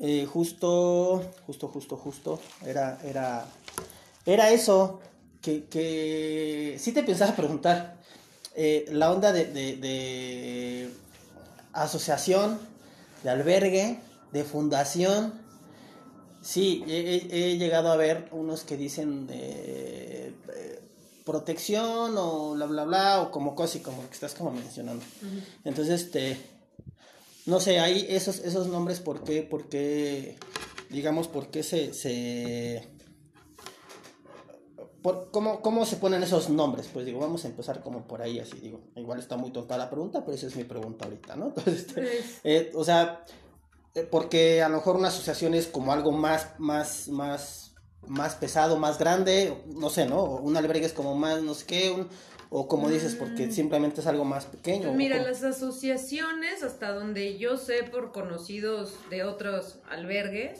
eh, justo, justo, justo, justo, era, era, era eso, que, que sí te pensaba preguntar, eh, la onda de, de, de asociación, de albergue, de fundación, sí, he, he llegado a ver unos que dicen de protección o bla bla bla o como cosas como que estás como mencionando. Entonces, este no sé, hay esos esos nombres por qué por qué digamos por qué se se por, ¿cómo, ¿Cómo se ponen esos nombres? Pues digo, vamos a empezar como por ahí, así digo. Igual está muy tonta la pregunta, pero esa es mi pregunta ahorita, ¿no? Entonces, este, pues eh, o sea, eh, porque a lo mejor una asociación es como algo más, más, más más pesado, más grande, no sé, ¿no? Un albergue es como más, no sé qué, o como dices, porque mm. simplemente es algo más pequeño. Mira, las asociaciones, hasta donde yo sé por conocidos de otros albergues,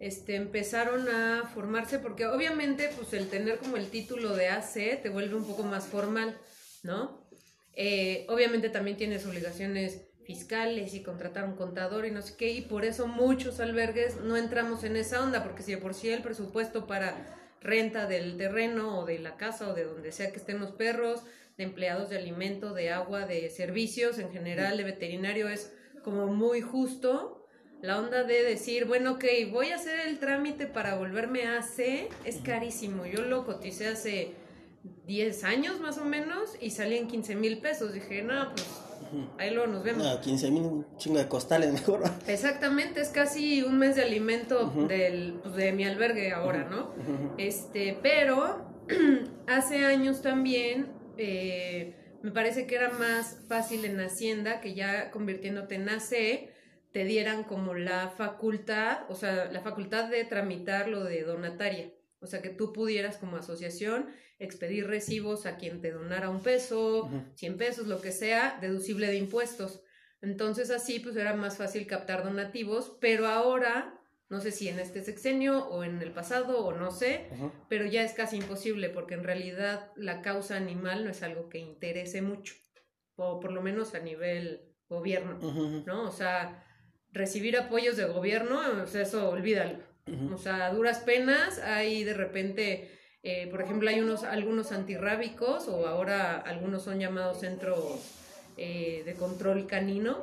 este, empezaron a formarse, porque obviamente, pues el tener como el título de AC te vuelve un poco más formal, ¿no? Eh, obviamente también tienes obligaciones fiscales y contratar un contador y no sé qué, y por eso muchos albergues no entramos en esa onda, porque si de por sí el presupuesto para renta del terreno o de la casa o de donde sea que estén los perros, de empleados de alimento, de agua, de servicios en general, de veterinario, es como muy justo. La onda de decir, bueno, ok, voy a hacer el trámite para volverme a C, es carísimo. Yo lo coticé hace 10 años más o menos y salí en 15 mil pesos. Dije, no, pues Ahí luego nos vemos. 15 mil, un chingo de costales mejor. Exactamente, es casi un mes de alimento del, pues, de mi albergue ahora, ¿no? Este, pero hace años también eh, me parece que era más fácil en Hacienda que ya convirtiéndote en AC te dieran como la facultad, o sea, la facultad de tramitar lo de donataria. O sea, que tú pudieras como asociación expedir recibos a quien te donara un peso, cien pesos, lo que sea, deducible de impuestos. Entonces así pues era más fácil captar donativos, pero ahora, no sé si en este sexenio o en el pasado o no sé, pero ya es casi imposible porque en realidad la causa animal no es algo que interese mucho, o por lo menos a nivel gobierno, ¿no? O sea, recibir apoyos de gobierno, o sea, eso olvídalo. O sea, a duras penas hay de repente, eh, por ejemplo, hay unos, algunos antirrábicos o ahora algunos son llamados centros eh, de control canino,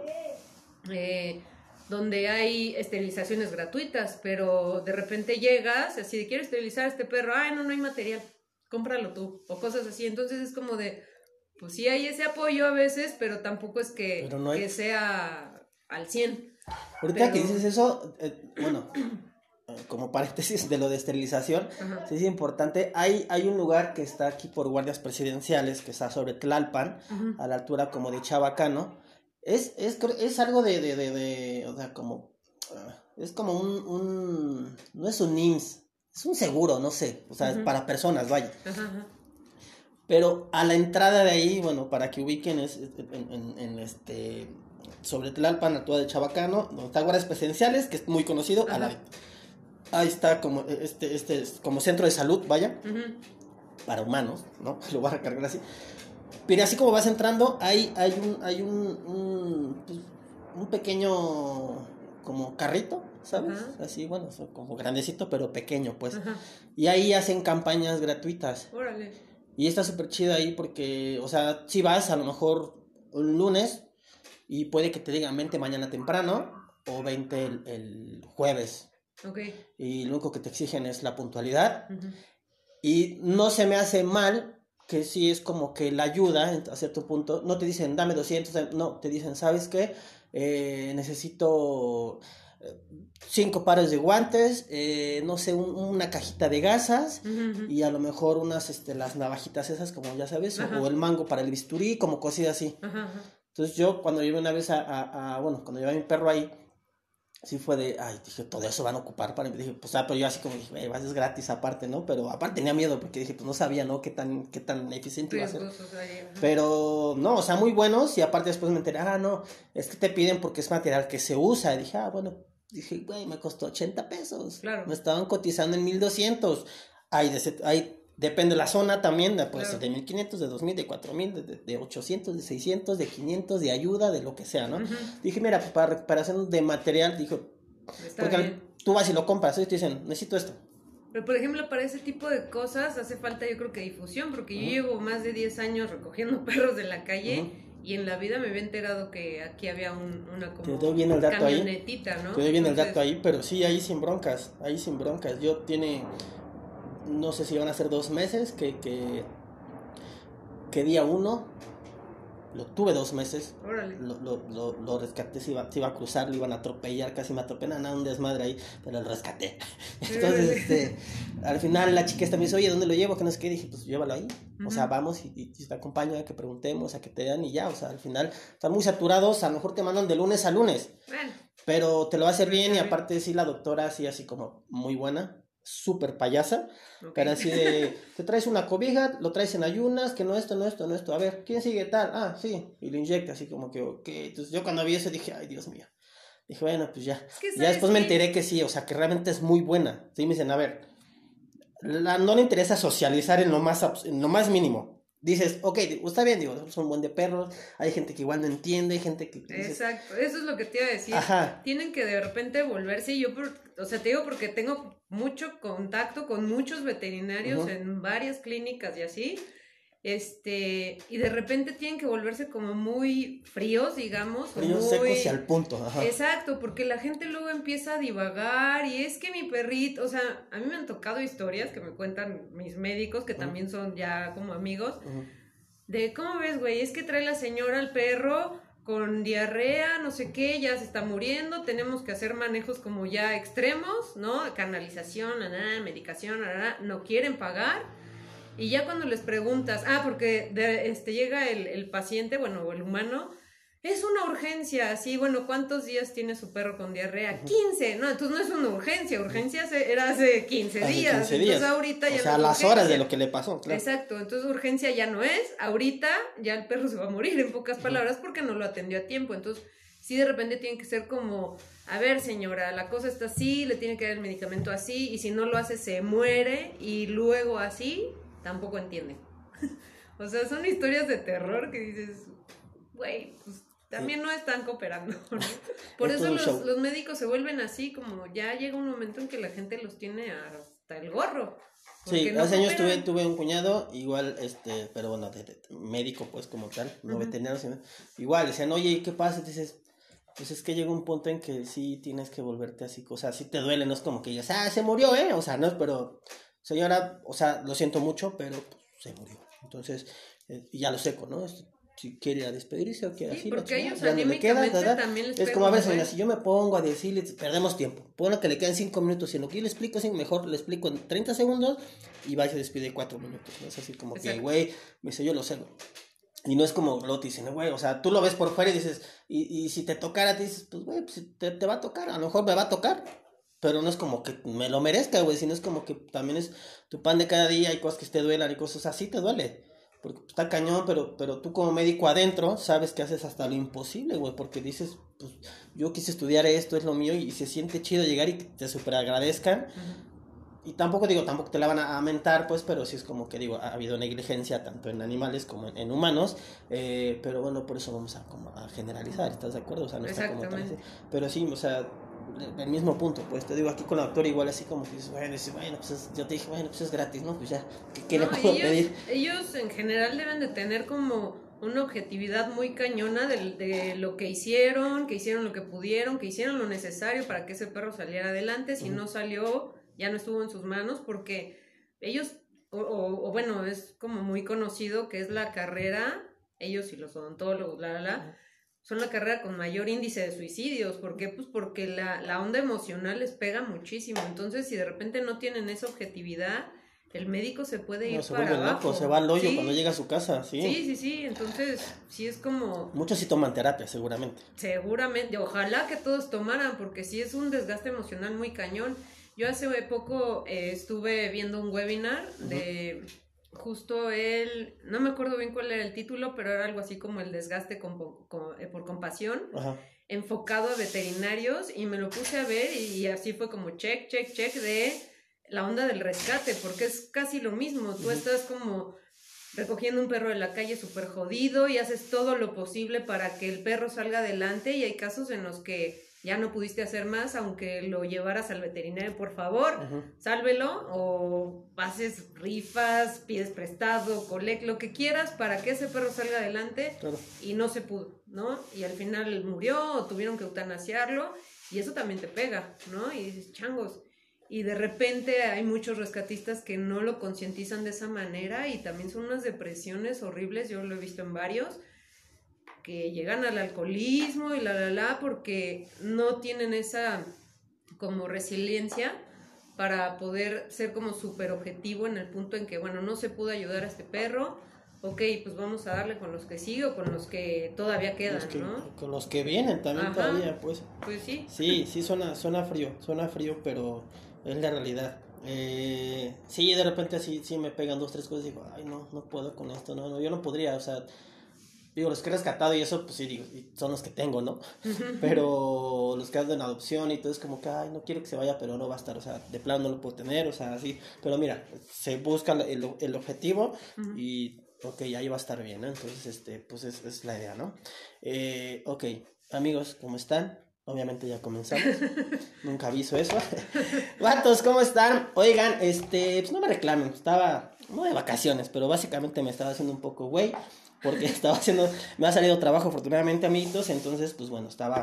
eh, donde hay esterilizaciones gratuitas, pero de repente llegas, así de quiero esterilizar a este perro, ay, no, no hay material, cómpralo tú, o cosas así. Entonces es como de, pues sí hay ese apoyo a veces, pero tampoco es que, que sea al 100. Ahorita que dices eso, bueno, como paréntesis de lo de esterilización, sí es importante. Hay, hay un lugar que está aquí por guardias presidenciales, que está sobre Tlalpan, a la altura como de Chabacano. Es, es, es algo de, de, de, o sea, como, ah, es como un, un, no es un IMSS, es un seguro, no sé, o sea, para personas, vaya. Pero a la entrada de ahí, bueno, para que ubiquen, es en, en, este, sobre Tlalpan, a la altura de Chabacano, donde está guardias presidenciales, que es muy conocido, a la ahí está como este, este, como centro de salud, vaya, para humanos, ¿no? Lo voy a recargar así. Pero así como vas entrando, hay, hay un, hay un, un, pues, pequeño como carrito, ¿sabes? Así, bueno, como grandecito, pero pequeño, pues. Y ahí hacen campañas gratuitas. Órale. Y está súper chido ahí porque, o sea, si vas a lo mejor un lunes y puede que te digan 20 mañana temprano o 20 el, el jueves. Y lo único que te exigen es la puntualidad. Y no se me hace mal que sí es como que la ayuda a cierto punto. No te dicen, dame 200, no, te dicen, ¿sabes qué? Eh, necesito eh, cinco pares de guantes, eh, no sé, una cajita de gasas y a lo mejor unas, este, las navajitas esas, como ya sabes, o, el mango para el bisturí, como cosida así. Entonces yo cuando llevé una vez a, a, a, bueno, cuando llevé a mi perro ahí, sí fue de, ay, dije, todo eso van a ocupar para mí. Dije, pues, ah, pero yo así como dije, vas, es gratis aparte, ¿no? Pero aparte tenía miedo porque dije, pues no sabía, ¿no? Qué tan, qué tan eficiente iba a ser. Pero, no, o sea, muy buenos y aparte después me enteré, ah, no, es que te piden porque es material que se usa. Y dije, ah, bueno, dije, güey, me costó 80 pesos. Claro. Me estaban cotizando en 1200. Hay, de, hay Depende de la zona también, pues ser de 1500, de 2000, de 4000, de, de 800, de 600, de 500, de ayuda, de lo que sea, ¿no? Dije, mira, pues para recuperación de material, dijo, Porque tú vas y lo compras y te dicen, necesito esto. Pero, por ejemplo, para ese tipo de cosas hace falta, yo creo que difusión, porque yo llevo más de 10 años recogiendo perros de la calle y en la vida me había enterado que aquí había un, una como te doy bien el dato camionetita, ¿no? Te doy bien el dato ahí, pero sí, ahí sin broncas, ahí sin broncas. Yo tiene, no sé si van a ser dos meses que, que, que día uno lo tuve dos meses. Lo, lo, lo, lo, rescaté, se iba, se iba a cruzar, lo iban a atropellar, casi me atropellan, nada, un desmadre ahí, pero lo rescaté. Entonces, este, al final la chica esta me dice, oye, ¿dónde lo llevo? Que no sé qué, dije, pues llévalo ahí. O sea, vamos y, te acompaño a que preguntemos, a que te dan y ya, o sea, al final están muy saturados, a lo mejor te mandan de lunes a lunes. Bueno. Pero te lo va a hacer bien y aparte sí la doctora sí así como muy buena súper payasa, pero así de, te traes una cobija, lo traes en ayunas, que no esto, no esto, no esto, a ver, ¿quién sigue tal? Ah, sí, y lo inyecta así como que, ok, entonces yo cuando vi eso dije, ay, Dios mío, dije, bueno, pues ya, ya después me enteré que sí, o sea, que realmente es muy buena, sí, me dicen, a ver, no le interesa socializar en lo más, en lo más mínimo, dices, ok, está bien, digo, son buen de perros, hay gente que igual no entiende, hay gente que... Exacto, eso es lo que te iba a decir. Ajá. Tienen que de repente volverse, yo, por, o sea, te digo porque tengo mucho contacto con muchos veterinarios en varias clínicas y así, este, y de repente tienen que volverse como muy fríos, digamos. Fríos, secos y al punto. Ajá. Exacto, porque la gente luego empieza a divagar y es que mi perrito, o sea, a mí me han tocado historias que me cuentan mis médicos, que también son ya como amigos, de, ¿cómo ves, güey? Es que trae la señora al perro con diarrea, no sé qué, ya se está muriendo, tenemos que hacer manejos como ya extremos, ¿no? Canalización, medicación, no quieren pagar y ya cuando les preguntas, ah, porque este, llega el, el paciente, bueno, o el humano, es una urgencia, así, bueno, ¿cuántos días tiene su perro con diarrea? 15, no, entonces no es una urgencia, urgencia era hace 15 días, entonces ahorita ya o sea, a las horas de lo que le pasó, claro. Exacto, entonces urgencia ya no es, ahorita ya el perro se va a morir, en pocas palabras, porque no lo atendió a tiempo, entonces sí de repente tiene que ser como, a ver señora, la cosa está así, le tiene que dar el medicamento así, y si no lo hace se muere, y luego así, tampoco entienden. o sea, son historias de terror que dices, güey, pues también no están cooperando. Por eso los, médicos se vuelven así, como ya llega un momento en que la gente los tiene hasta el gorro. Sí, hace años tuve, tuve un cuñado, igual, este, pero bueno, médico pues como tal, no veterinario, sino, igual, decían, oye, ¿qué pasa? dices, pues es que llega un punto en que sí tienes que volverte así, o sea, sí te duele, no es como que digas, ah, se murió, ¿eh? O sea, no, pero señora, o sea, lo siento mucho, pero pues, se murió. Entonces, eh, ya lo seco, ¿no? Si quiere despedirse o quiere sí, porque ellos anímicamente también les Es como a veces, señora, si yo me pongo a decirle, perdemos tiempo. Pongo que le quedan cinco minutos, y en lo que yo le explico, así, mejor le explico en 30 segundos y va y se despide cuatro minutos. ¿no? Es así como que, güey, me dice, yo lo sé. Y no es como lo te dicen, güey, o sea, tú lo ves por fuera y dices, y, y si te tocara, te dices, pues, güey, pues, te, te va a tocar, a lo mejor me va a tocar, pero no es como que me lo merezca, güey, sino es como que también es tu pan de cada día, hay cosas que te duelan y cosas así, te duele. Porque está cañón, pero, pero tú como médico adentro sabes que haces hasta lo imposible, güey, porque dices, pues yo quise estudiar esto, es lo mío, y se siente chido llegar y te super agradezcan. Y tampoco digo, tampoco te la van a mentar, pues, pero sí es como que digo, ha habido negligencia tanto en animales como en, humanos, eh, pero bueno, por eso vamos a, como a generalizar, ¿estás de acuerdo? O sea, no está como Pero sí, o sea, el mismo punto, pues te digo aquí con la doctora igual así como que dices, bueno, bueno pues yo te dije, bueno, pues es gratis, ¿no? Pues ya, ¿qué, le puedo ellos, pedir? Ellos en general deben de tener como una objetividad muy cañona de, de, lo que hicieron, que hicieron lo que pudieron, que hicieron lo necesario para que ese perro saliera adelante, si no salió, ya no estuvo en sus manos, porque ellos, o, o, bueno, es como muy conocido que es la carrera, ellos y los odontólogos, la, la, la son la carrera con mayor índice de suicidios. ¿Por qué? Pues porque la, la onda emocional les pega muchísimo. Entonces, si de repente no tienen esa objetividad, el médico se puede ir se para abajo. se va al hoyo cuando llega a su casa, sí. Sí, sí, sí, entonces sí es como... Muchos sí toman terapia, seguramente. Seguramente, ojalá que todos tomaran, porque sí es un desgaste emocional muy cañón. Yo hace poco eh, estuve viendo un webinar de justo él, no me acuerdo bien cuál era el título, pero era algo así como el desgaste eh, por compasión, enfocado a veterinarios, y me lo puse a ver y así fue como check, check, check de la onda del rescate, porque es casi lo mismo, tú estás como recogiendo un perro de la calle súper jodido y haces todo lo posible para que el perro salga adelante y hay casos en los que ya no pudiste hacer más, aunque lo llevaras al veterinario, por favor, sálvelo o haces rifas, pides prestado, colec, lo que quieras para que ese perro salga adelante y no se pudo, ¿no? Y al final murió o tuvieron que eutanasiarlo y eso también te pega, ¿no? Y dices, changos. Y de repente hay muchos rescatistas que no lo concientizan de esa manera y también son unas depresiones horribles, yo lo he visto en varios que llegan al alcoholismo y la, la, la, porque no tienen esa como resiliencia para poder ser como súper objetivo en el punto en que, bueno, no se pudo ayudar a este perro, ok, pues vamos a darle con los que sigo, con los que todavía quedan, ¿no? Con los que vienen también todavía, pues. Pues sí. Sí, sí, suena, suena frío, suena frío, pero es la realidad. Eh, sí, de repente así, sí me pegan dos, tres cosas y digo, ay, no, no puedo con esto, no, no, yo no podría, o sea, Digo, los que he rescatado y eso, pues sí, digo, son los que tengo, ¿no? Pero los que han en adopción y todo es como que, ay, no quiero que se vaya, pero no va a estar, o sea, de plano no lo puedo tener, o sea, así. Pero mira, se busca el, el objetivo y, ok, ahí va a estar bien, ¿no? Entonces, este, pues es, es la idea, ¿no? Eh, ok, amigos, ¿cómo están? Obviamente ya comenzamos. Nunca aviso eso. Vatos, ¿cómo están? Oigan, este, pues no me reclamen, estaba, no de vacaciones, pero básicamente me estaba haciendo un poco güey porque estaba haciendo, me ha salido trabajo afortunadamente, amiguitos, entonces, pues bueno, estaba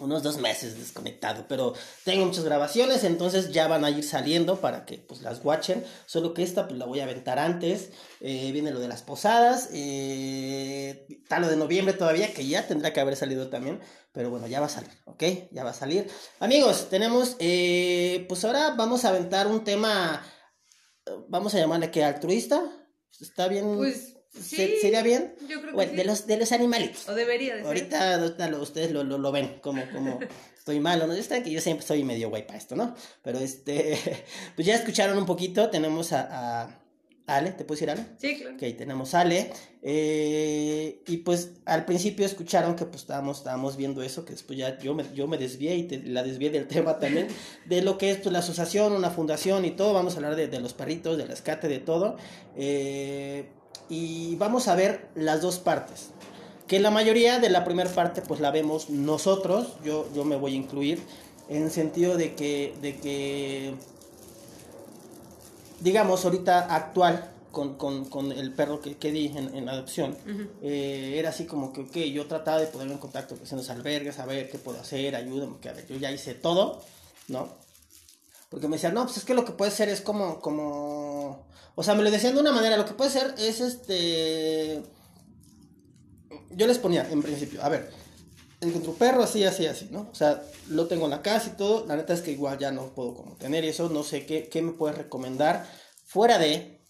unos dos meses desconectado, pero tengo muchas grabaciones, entonces ya van a ir saliendo para que pues las watchen, solo que esta pues la voy a aventar antes, eh, viene lo de las posadas, eh, está lo de noviembre todavía, que ya tendrá que haber salido también, pero bueno, ya va a salir, ¿ok? Ya va a salir. Amigos, tenemos, eh, pues ahora vamos a aventar un tema, vamos a llamarle que altruista, ¿está bien? Pues ¿Sería bien? Yo creo que bueno, de los de los animalitos. O debería de Ahorita, ustedes lo, lo, lo, ven como, como estoy malo, ¿no? Están que yo siempre soy medio guay para esto, ¿no? Pero este, pues ya escucharon un poquito, tenemos a, a Ale, ¿te puedo decir Ale? Sí, claro. Ok, tenemos a Ale. Eh, y pues al principio escucharon que pues estábamos, estábamos viendo eso, que después ya yo me, yo me desvié y la desvié del tema también, de lo que es pues, la asociación, una fundación y todo. Vamos a hablar de, de los perritos, de rescate, de todo. Eh, y vamos a ver las dos partes. Que la mayoría de la primera parte pues la vemos nosotros, yo, yo me voy a incluir, en el sentido de que, de que digamos, ahorita actual, con, con, con, el perro que, que di en, en adopción, eh, era así como que, ok, yo trataba de ponerme en contacto con los albergues, a ver qué puedo hacer, ayúdame, que a ver, yo ya hice todo, ¿no? Porque me decían, no, pues es que lo que puede ser es como, como, o sea, me lo decían de una manera, lo que puede ser es este, yo les ponía en principio, a ver, encuentro un perro así, así, así, ¿no? O sea, lo tengo en la casa y todo, la neta es que igual ya no puedo como tener eso, no sé qué, qué me puedes recomendar, fuera de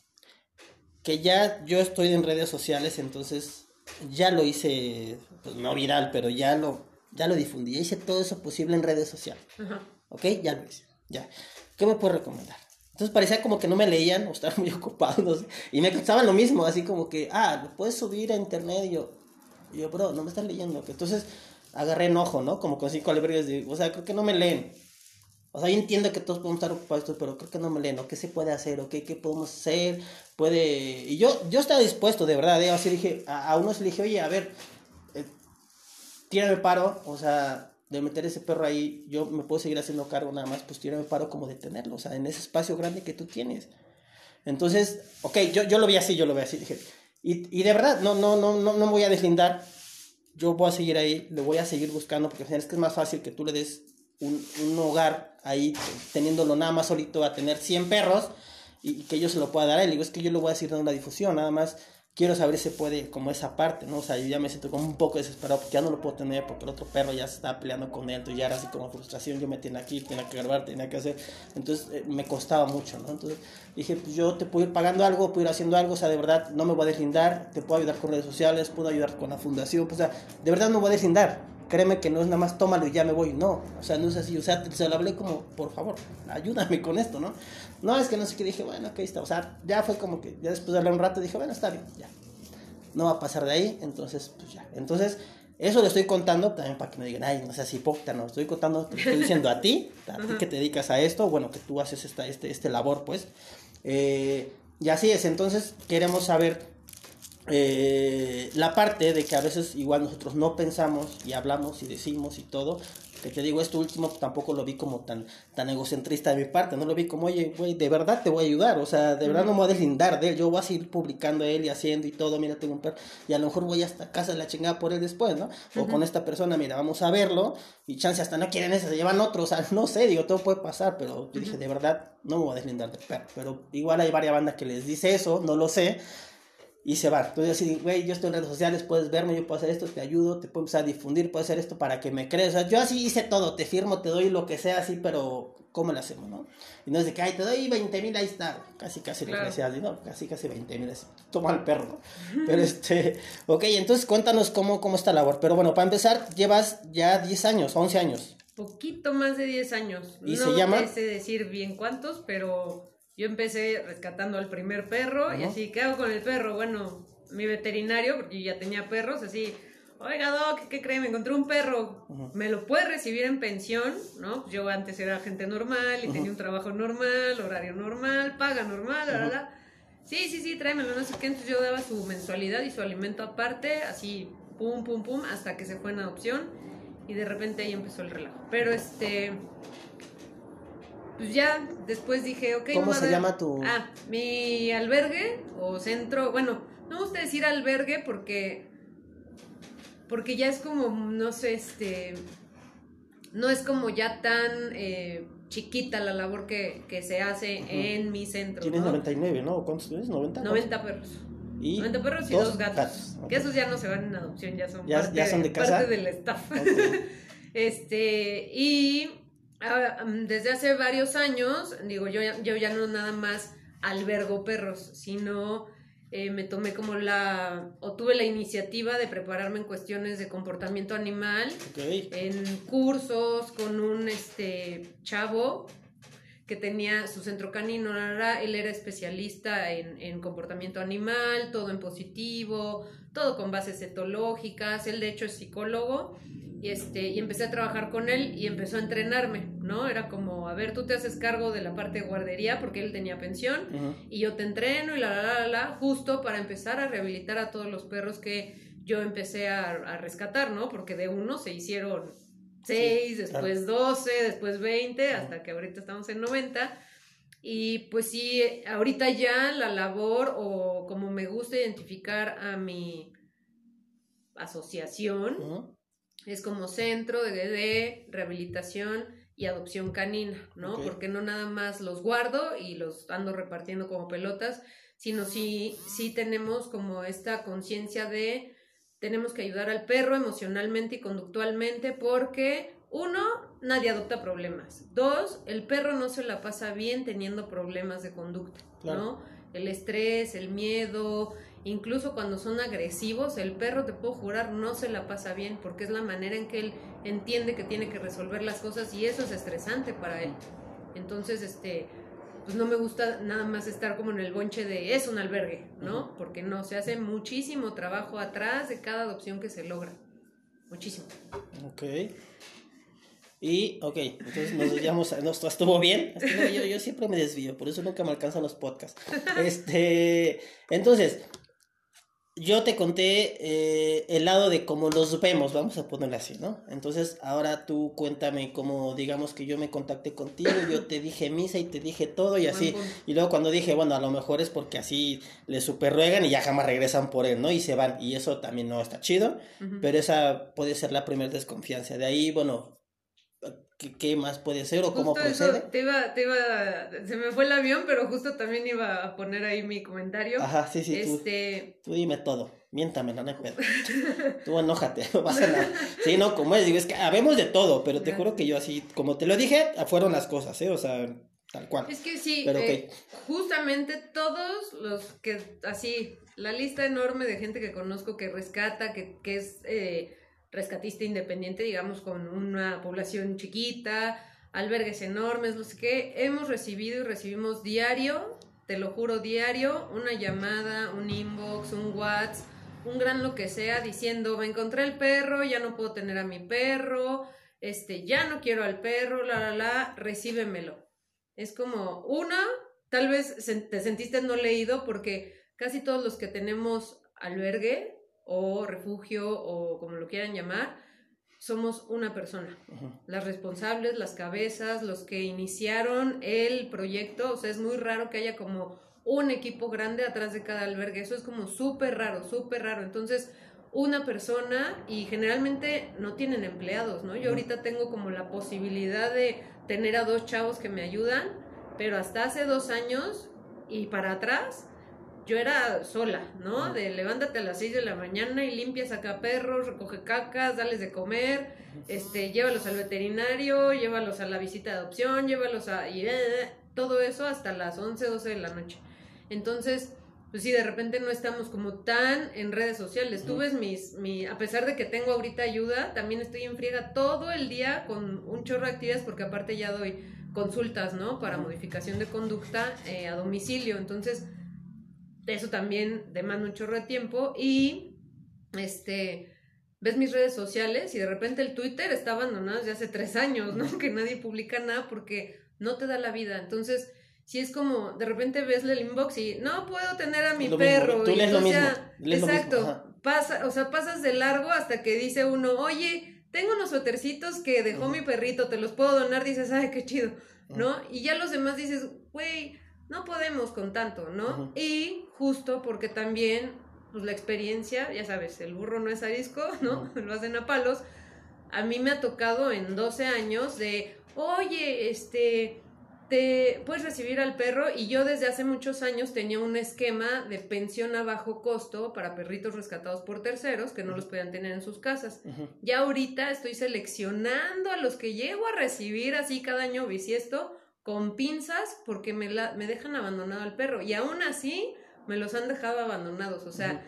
que ya yo estoy en redes sociales, entonces ya lo hice, pues no viral, pero ya lo, ya lo difundí, hice todo eso posible en redes sociales, ¿ok? Ya lo hice. Ya. ¿Qué me puedes recomendar? Entonces parecía como que no me leían o estaban muy ocupados. Y me contestaban lo mismo, así como que, ah, lo puedes subir a internet. Y yo, yo bro, no me están leyendo. Entonces agarré enojo, ¿no? Como con cinco albergues. o sea, creo que no me leen. O sea, yo entiendo que todos podemos estar ocupados, pero creo que no me leen. ¿O qué se puede hacer? ¿O qué, qué podemos hacer? Puede... Y yo, yo estaba dispuesto, de verdad. ¿eh? Así dije, a, a unos le dije, oye, a ver, eh, tírame paro. O sea, de meter ese perro ahí, yo me puedo seguir haciendo cargo nada más, pues yo me paro como de tenerlo, o sea, en ese espacio grande que tú tienes. Entonces, ok, yo, yo lo vi así, yo lo vi así, dije, y, y de verdad, no, no, no, no, no me voy a deslindar, yo voy a seguir ahí, le voy a seguir buscando, porque es que es más fácil que tú le des un, un hogar ahí, teniéndolo nada más solito, a tener 100 perros, y, que yo se lo pueda dar a él, digo, es que yo le voy a decir dando la difusión, nada más quiero saber si puede como esa parte, ¿no? O sea, yo ya me siento como un poco desesperado porque ya no lo puedo tener porque el otro perro ya se está peleando con él, entonces ya era así como frustración, yo me tenía ir, tenía que grabar, tenía que hacer, entonces eh, me costaba mucho, ¿no? Entonces dije, pues yo te puedo ir pagando algo, puedo ir haciendo algo, o sea, de verdad no me voy a deslindar, te puedo ayudar con redes sociales, puedo ayudar con la fundación, pues, o sea, de verdad no voy a deslindar, créeme que no es nada más tómalo y ya me voy, no, o sea, no es así, o sea, se lo hablé como, por favor, ayúdame con esto, ¿no? No, es que no sé qué, dije, bueno, ok, está, o sea, ya fue como que, ya después de hablar un rato, dije, bueno, está bien, ya, no va a pasar de ahí, entonces, pues ya. Entonces, eso le estoy contando también para que me digan, ay, no seas hipócrita, no, estoy contando, te estoy diciendo a ti, a ti que te dedicas a esto, bueno, que tú haces esta, este, este labor, pues. Eh, y así es, entonces queremos saber eh, la parte de que a veces igual nosotros no pensamos y hablamos y decimos y todo, que te digo, esto último tampoco lo vi como tan, tan egocentrista de mi parte, no lo vi como, oye, güey, de verdad te voy a ayudar, o sea, de verdad no me voy a deslindar de él, yo voy a seguir publicando él y haciendo y todo, mira, tengo un perro, y a lo mejor voy hasta casa de la chingada por él después, ¿no? O con esta persona, mira, vamos a verlo, y chance hasta no quieren ese, se llevan otro, o sea, no sé, digo, todo puede pasar, pero yo dije, de verdad, no me voy a deslindar del perro, pero igual hay varias bandas que les dice eso, no lo sé, y se va. Entonces, decir, güey, yo estoy en redes sociales, puedes verme, yo puedo hacer esto, te ayudo, te puedo empezar a difundir, puedo hacer esto para que me creas. O sea, yo así hice todo, te firmo, te doy lo que sea, así, pero ¿cómo lo hacemos, no? Y no es de que, ay, te doy 20 mil, ahí está. Casi, casi lo que ¿no? Casi, casi 20 mil, toma el perro, ¿no? Pero este, ok, entonces cuéntanos cómo, cómo está la labor. Pero bueno, para empezar, llevas ya 10 años, 11 años. Poquito más de 10 años. ¿Y se llama? No sé decir bien cuántos, pero yo empecé rescatando al primer perro y así, ¿qué hago con el perro? Bueno, mi veterinario, porque yo ya tenía perros, así, oiga, Doc, ¿qué cree? Me encontré un perro, ¿me lo puede recibir en pensión? ¿No? Yo antes era gente normal y tenía un trabajo normal, horario normal, paga normal, la, la, Sí, sí, sí, tráemelo, no sé qué. Entonces yo daba su mensualidad y su alimento aparte, así, pum, pum, pum, hasta que se fue en adopción y de repente ahí empezó el relajo. Pero este pues ya después dije, ok. ¿Cómo se llama tu...? Ah, mi albergue o centro, bueno, no me gusta decir albergue porque, porque ya es como, no sé, este, no es como ya tan eh, chiquita la labor que, se hace en mi centro. Tienes 99, ¿no? ¿Cuántos tienes? ¿90? 90 perros. ¿Y 90 perros y dos, gatos. Que esos ya no se van en adopción, ya son, parte, ya son de casa? parte del staff. este, y desde hace varios años, digo, yo, yo ya no nada más albergo perros, sino eh, me tomé como la, o tuve la iniciativa de prepararme en cuestiones de comportamiento animal, en cursos con un este, chavo que tenía su centro canino, él era especialista en, en, comportamiento animal, todo en positivo, todo con bases etológicas, él de hecho es psicólogo y, este, y empecé a trabajar con él y empezó a entrenarme, ¿no? Era como, a ver, tú te haces cargo de la parte de guardería porque él tenía pensión y yo te entreno y la, la, la, la, justo para empezar a rehabilitar a todos los perros que yo empecé a, rescatar, ¿no? Porque de uno se hicieron seis, después doce, después veinte, hasta que ahorita estamos en noventa. Y pues sí, ahorita ya la labor o como me gusta identificar a mi asociación, es como centro de, rehabilitación y adopción canina, ¿no? Porque no nada más los guardo y los ando repartiendo como pelotas, sino sí, sí tenemos como esta conciencia de tenemos que ayudar al perro emocionalmente y conductualmente porque uno, nadie adopta problemas. Dos, el perro no se la pasa bien teniendo problemas de conducta, ¿no? El estrés, el miedo, Incluso cuando son agresivos, el perro, te puedo jurar, no se la pasa bien porque es la manera en que él entiende que tiene que resolver las cosas y eso es estresante para él. Entonces, este, pues no me gusta nada más estar como en el bonche de es un albergue, ¿no? Porque no, se hace muchísimo trabajo atrás de cada adopción que se logra. Muchísimo. Ok. Y, ok, entonces nos desviamos, estuvo bien. Yo, yo, siempre me desvío, por eso nunca me alcanzan los podcasts. Este, entonces, yo te conté eh, el lado de cómo los vemos, vamos a ponerlo así, ¿no? Entonces, ahora tú cuéntame cómo, digamos que yo me contacté contigo, yo te dije misa y te dije todo y así. Y luego cuando dije, bueno, a lo mejor es porque así le super ruegan y ya jamás regresan por él, ¿no? Y se van. Y eso también no está chido, pero esa puede ser la primera desconfianza. De ahí, bueno, ¿Qué, más puede ser o cómo procede? te iba, te iba, se me fue el avión, pero justo también iba a poner ahí mi comentario. Ajá, sí, sí, este... tú, dime todo, miéntame, no, no tú enójate, no pasa nada. Sí, no, como es, digo, es que habemos de todo, pero te juro que yo así, como te lo dije, fueron las cosas, ¿eh? O sea, tal cual. Es que sí, eh, justamente todos los que, así, la lista enorme de gente que conozco que rescata, que, que es... Eh, rescatista independiente, digamos, con una población chiquita, albergues enormes, no sé qué, hemos recibido y recibimos diario, te lo juro, diario, una llamada, un inbox, un WhatsApp, un gran lo que sea, diciendo, me encontré el perro, ya no puedo tener a mi perro, este, ya no quiero al perro, la, la, la, recíbemelo. Es como, una, tal vez te sentiste no leído porque casi todos los que tenemos albergue o refugio o como lo quieran llamar, somos una persona. Las responsables, las cabezas, los que iniciaron el proyecto, o sea, es muy raro que haya como un equipo grande atrás de cada albergue, eso es como súper raro, súper raro. Entonces, una persona y generalmente no tienen empleados, ¿no? Yo ahorita tengo como la posibilidad de tener a dos chavos que me ayudan, pero hasta hace dos años y para atrás yo era sola, ¿no? De levántate a las 6 de la mañana y limpias acá perros, recoge cacas, dales de comer, este, llévalos al veterinario, llévalos a la visita de adopción, llévalos a... Y, eh, eh, todo eso hasta las 11, 12 de la noche. Entonces, pues sí, de repente no estamos como tan en redes sociales. Tú ves mis, mi, a pesar de que tengo ahorita ayuda, también estoy en friega todo el día con un chorro de actividades porque aparte ya doy consultas, ¿no? Para modificación de conducta eh, a domicilio. Entonces, eso también demanda un chorro de tiempo y este ves mis redes sociales y de repente el Twitter está abandonado desde hace tres años, ¿no? Que nadie publica nada porque no te da la vida. Entonces, si es como, de repente ves el inbox y no puedo tener a mi perro. Tú lees lo mismo. exacto. Pasa, o sea, pasas de largo hasta que dice uno, oye, tengo unos suétercitos que dejó mi perrito, te los puedo donar, dices, ay, qué chido, ¿no? Y ya los demás dices, güey, no podemos con tanto, ¿no? Y justo porque también, pues la experiencia, ya sabes, el burro no es arisco, ¿no? Lo hacen a palos. A mí me ha tocado en 12 años de, oye, este, te puedes recibir al perro y yo desde hace muchos años tenía un esquema de pensión a bajo costo para perritos rescatados por terceros que no los podían tener en sus casas. Ya ahorita estoy seleccionando a los que llego a recibir así cada año bisiesto con pinzas porque me, la, me dejan abandonado al perro y aún así me los han dejado abandonados, o sea,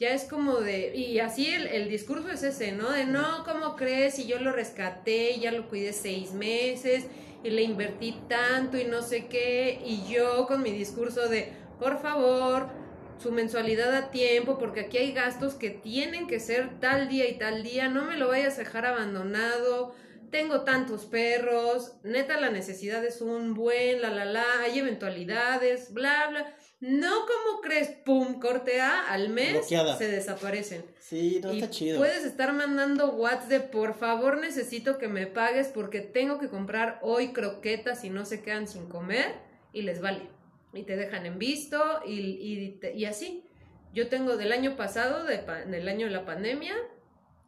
ya es como de, y así el, el, discurso es ese, ¿no? De no, ¿cómo crees? Si yo lo rescaté, ya lo cuidé seis meses y le invertí tanto y no sé qué, y yo con mi discurso de, por favor, su mensualidad a tiempo, porque aquí hay gastos que tienen que ser tal día y tal día, no me lo vayas a dejar abandonado, tengo tantos perros, neta la necesidad es un buen, la la la, hay eventualidades, bla bla. No como crees, pum, corte A, al mes se desaparecen. Sí, no está chido. Puedes estar mandando WhatsApp de por favor necesito que me pagues porque tengo que comprar hoy croquetas y no se quedan sin comer y les vale. Y te dejan en visto y, y, así. Yo tengo del año pasado, del año de la pandemia,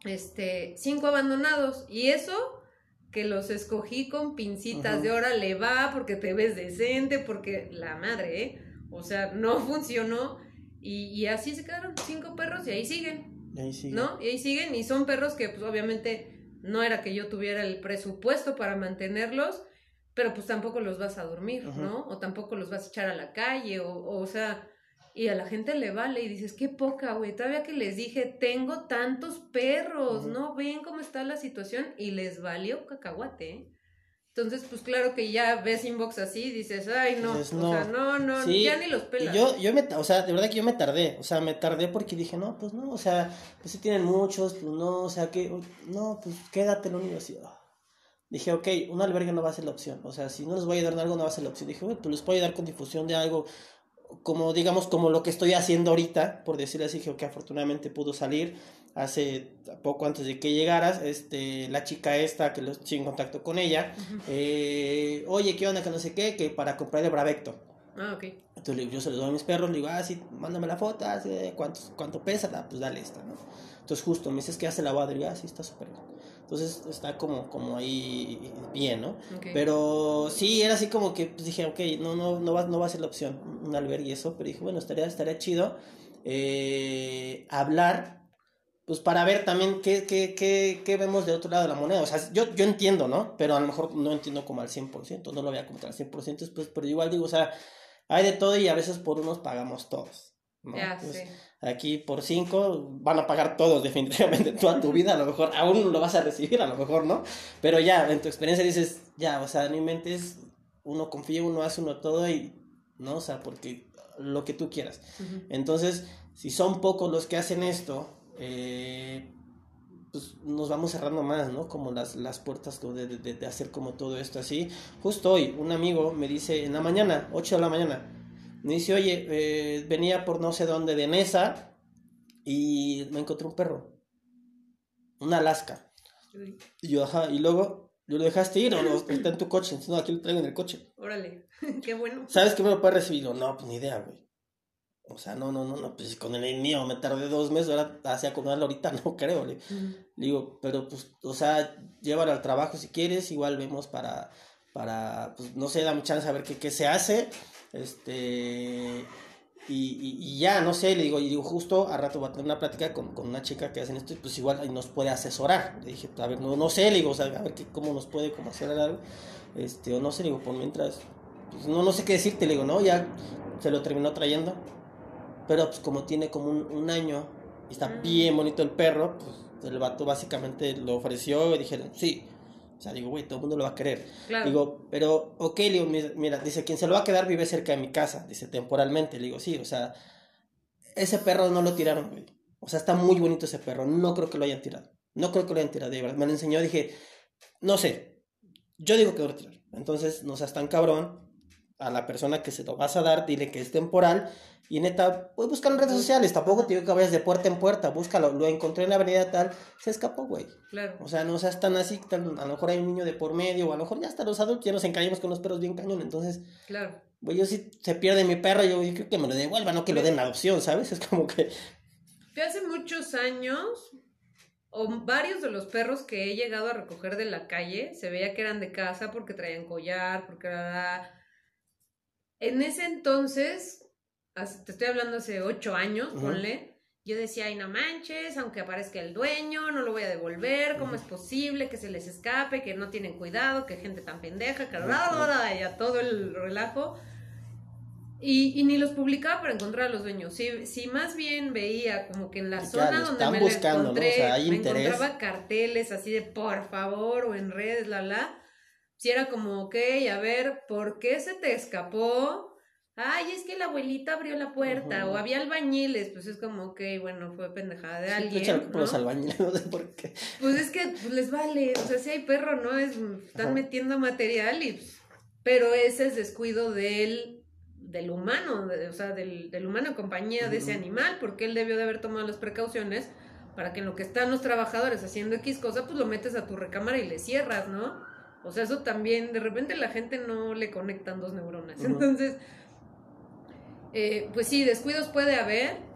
este, cinco abandonados. Y eso que los escogí con pincitas de hora le va porque te ves decente, porque la madre, ¿eh? O sea, no funcionó. Y, así se quedaron cinco perros y ahí siguen. ahí siguen. ¿No? Y ahí siguen. Y son perros que, pues, obviamente, no era que yo tuviera el presupuesto para mantenerlos, pero pues tampoco los vas a dormir, ¿no? O tampoco los vas a echar a la calle, o, o, o sea, y a la gente le vale y dices, qué poca, güey. Todavía que les dije, tengo tantos perros, ¿no? Ven cómo está la situación y les valió cacahuate, ¿eh? Entonces, pues claro que ya ves inbox así y dices, ay, no, o sea, no, no, ya ni los pelas. Yo, yo me, o sea, de verdad que yo me tardé, o sea, me tardé porque dije, no, pues no, o sea, pues si tienen muchos, pues no, o sea, que, no, pues quédate en la universidad. Dije, ok, un albergue no va a ser la opción, o sea, si no les voy a ayudar en algo, no va a ser la opción. Dije, bueno, pues les puedo ayudar con difusión de algo, como digamos, como lo que estoy haciendo ahorita, por decirlo así, que afortunadamente pudo salir hace poco antes de que llegaras, este, la chica esta, que estoy en contacto con ella, eh, oye, ¿qué onda? Que no sé qué, que para comprar el Bravecto. Ah, ok. Entonces yo se lo doy a mis perros, le digo, ah, sí, mándame la foto, ah, ¿cuánto, ¿cuánto pesa? Ah, pues dale esta, ¿no? Entonces justo me dices que hace la y digo, ah, sí, está súper bien. Entonces está como, como ahí bien, ¿no? Pero sí, era así como que pues, dije, ok, no, no, no, va, no va a ser la opción un albergue y eso, pero dije, bueno, estaría, estaría chido eh, hablar, pues para ver también qué, qué, qué, qué, vemos de otro lado de la moneda. O sea, yo, yo entiendo, ¿no? Pero a lo mejor no entiendo como al 100%, no lo voy a contar al 100%, después, pero igual digo, o sea, hay de todo y a veces por unos pagamos todos. Ya, sí aquí por cinco van a pagar todos definitivamente toda tu vida, a lo mejor aún lo vas a recibir, a lo mejor no, pero ya en tu experiencia dices, ya, o sea, en mi mente es, uno confía, uno hace uno todo y, ¿no? O sea, porque lo que tú quieras. Entonces, si son pocos los que hacen esto, eh, pues nos vamos cerrando más, ¿no? Como las, las puertas de, de, de hacer como todo esto así. Justo hoy, un amigo me dice, en la mañana, 8 de la mañana, me dice, oye, eh, venía por no sé dónde de mesa y me encontré un perro. Un Alaska. Y yo, ajá, y luego, ¿lo dejaste ir o lo, está en tu coche? No, aquí lo traigo en el coche. Órale, qué bueno. ¿Sabes qué me lo puede recibir? No, pues ni idea, güey. O sea, no, no, no, no, pues con el mío me tardé dos meses, ahora hacia acomodarlo ahorita, no creo. Le, digo, pero pues, o sea, llévalo al trabajo si quieres, igual vemos para, para, pues, no sé, dame chance a ver qué, qué se hace. Este, y, y, ya, no sé, le digo, y digo, justo a rato voy a tener una plática con, con una chica que hacen esto, y pues igual nos puede asesorar. Le dije, a ver, no, no sé, le digo, o sea, a ver qué, cómo nos puede como hacer algo. Este, o no sé, le digo, por mientras, pues no, no sé qué decirte, le digo, no, ya se lo terminó trayendo. Pero pues como tiene como un, un año y está bien bonito el perro, pues el vato básicamente lo ofreció y dijeron, sí. O sea, digo, güey, todo el mundo lo va a querer. Digo, pero, ok, le digo, mira, dice, quien se lo va a quedar vive cerca de mi casa, dice, temporalmente. Le digo, sí, o sea, ese perro no lo tiraron, güey. O sea, está muy bonito ese perro, no creo que lo hayan tirado. No creo que lo hayan tirado, de verdad. Me lo enseñó, dije, no sé, yo digo que lo tirar. Entonces, no seas tan cabrón, a la persona que se lo vas a dar, dile que es temporal. Y neta, voy a buscar en redes sociales. Tampoco te digo que vayas de puerta en puerta. Búscalo. Lo encontré en la avenida tal. Se escapó, güey. Claro. O sea, no seas tan así. Tan, a lo mejor hay un niño de por medio. O a lo mejor ya hasta los adultos ya nos encañamos con los perros bien cañón. Entonces, claro. Güey, yo si se pierde mi perro, yo, yo creo que me lo devuelvan, no que lo den adopción, ¿sabes? Es como que. Que hace muchos años, o varios de los perros que he llegado a recoger de la calle, se veía que eran de casa porque traían collar, porque era en ese entonces, te estoy hablando hace ocho años, ponle, yo decía, ay, no manches, aunque aparezca el dueño, no lo voy a devolver, ¿cómo es posible que se les escape, que no tienen cuidado, que gente tan pendeja, que ya todo el relajo. Y, ni los publicaba para encontrar a los dueños. Si, si más bien veía como que en la zona donde me encontré, me encontraba carteles así de por favor o en redes, la la si era como, ok, a ver, ¿por qué se te escapó? Ay, es que la abuelita abrió la puerta, o había albañiles, pues es como, ok, bueno, fue pendejada de alguien. ¿no? los albañiles, no sé por qué. Pues es que pues, les vale, o sea, si hay perro, ¿no? Es, están metiendo material y. Pues, pero ese es descuido del, del humano, o sea, del, del humano en compañía de ese animal, porque él debió de haber tomado las precauciones para que en lo que están los trabajadores haciendo X cosa, pues lo metes a tu recámara y le cierras, ¿no? O sea, eso también, de repente la gente no le conectan dos neuronas. Entonces, eh, pues sí, descuidos puede haber.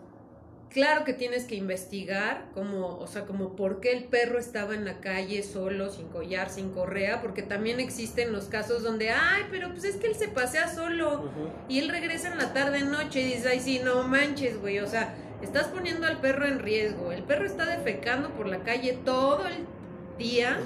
Claro que tienes que investigar, como, o sea, como por qué el perro estaba en la calle solo, sin collar, sin correa, porque también existen los casos donde, ay, pero pues es que él se pasea solo y él regresa en la tarde noche y dice, ay, sí, no manches, güey, o sea, estás poniendo al perro en riesgo. El perro está defecando por la calle todo el día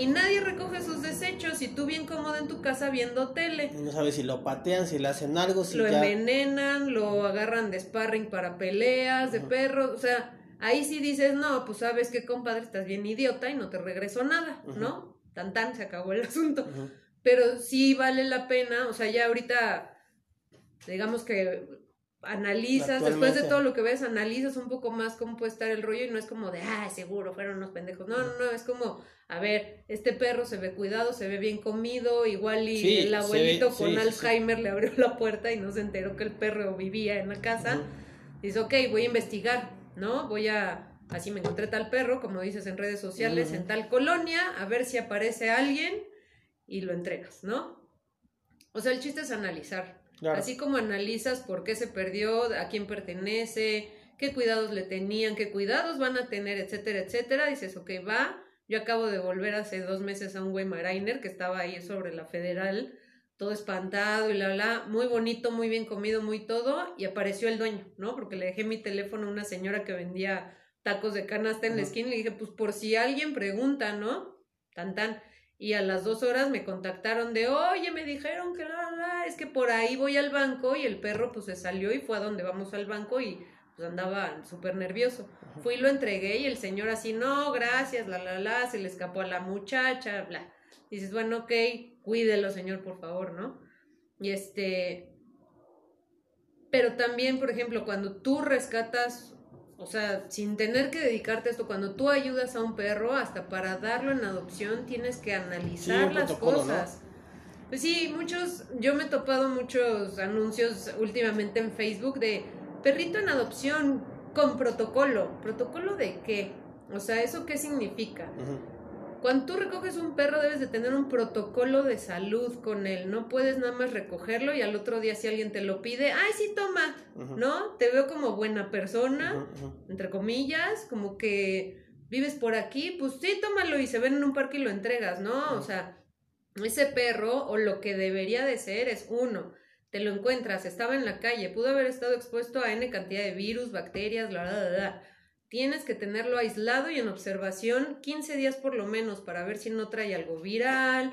y nadie recoge sus desechos y tú bien cómodo en tu casa viendo tele. No sabes si lo patean, si le hacen algo, si lo envenenan, lo agarran de sparring para peleas de perros, o sea, ahí sí dices, no, pues sabes que compadre, estás bien idiota y no te regreso nada, ¿no? Tan tan, se acabó el asunto. Pero sí vale la pena, o sea, ya ahorita, digamos que analizas, después de todo lo que ves, analizas un poco más cómo puede estar el rollo y no es como de, ah, seguro, fueron unos pendejos. No, no, no, es como, a ver, este perro se ve cuidado, se ve bien comido, igual y el abuelito con Alzheimer le abrió la puerta y no se enteró que el perro vivía en la casa. Dice, ok, voy a investigar, ¿no? Voy a, así me encontré tal perro, como dices en redes sociales, en tal colonia, a ver si aparece alguien y lo entregas, ¿no? O sea, el chiste es analizar Así como analizas por qué se perdió, a quién pertenece, qué cuidados le tenían, qué cuidados van a tener, etcétera, etcétera. Dices, ok, va. Yo acabo de volver hace dos meses a un Weimarainer que estaba ahí sobre la federal, todo espantado y la bla, muy bonito, muy bien comido, muy todo, y apareció el dueño, ¿no? Porque le dejé mi teléfono a una señora que vendía tacos de canasta en la esquina y le dije, pues por si alguien pregunta, ¿no? Tan tan. Y a las dos horas me contactaron de, oye, me dijeron que la, es que por ahí voy al banco y el perro pues se salió y fue a donde vamos al banco y pues andaba súper nervioso. Fui y lo entregué y el señor así, no, gracias, la, la, la, se le escapó a la muchacha, bla. dices, bueno, ok, cuídelo, señor, por favor, ¿no? Y este, pero también, por ejemplo, cuando tú rescatas o sea, sin tener que dedicarte a esto, cuando tú ayudas a un perro, hasta para darlo en adopción, tienes que analizar las cosas. Pues sí, muchos, yo me he topado muchos anuncios últimamente en Facebook de perrito en adopción con protocolo. ¿Protocolo de qué? O sea, ¿eso qué significa? cuando tú recoges un perro debes de tener un protocolo de salud con él. No puedes nada más recogerlo y al otro día si alguien te lo pide, ay, sí, toma, ¿no? Te veo como buena persona, entre comillas, como que vives por aquí, pues sí, tómalo y se ven en un parque y lo entregas, ¿no? O sea, ese perro o lo que debería de ser es uno. Te lo encuentras, estaba en la calle, pudo haber estado expuesto a N cantidad de virus, bacterias, bla, bla, bla tienes que tenerlo aislado y en observación 15 días por lo menos para ver si no trae algo viral,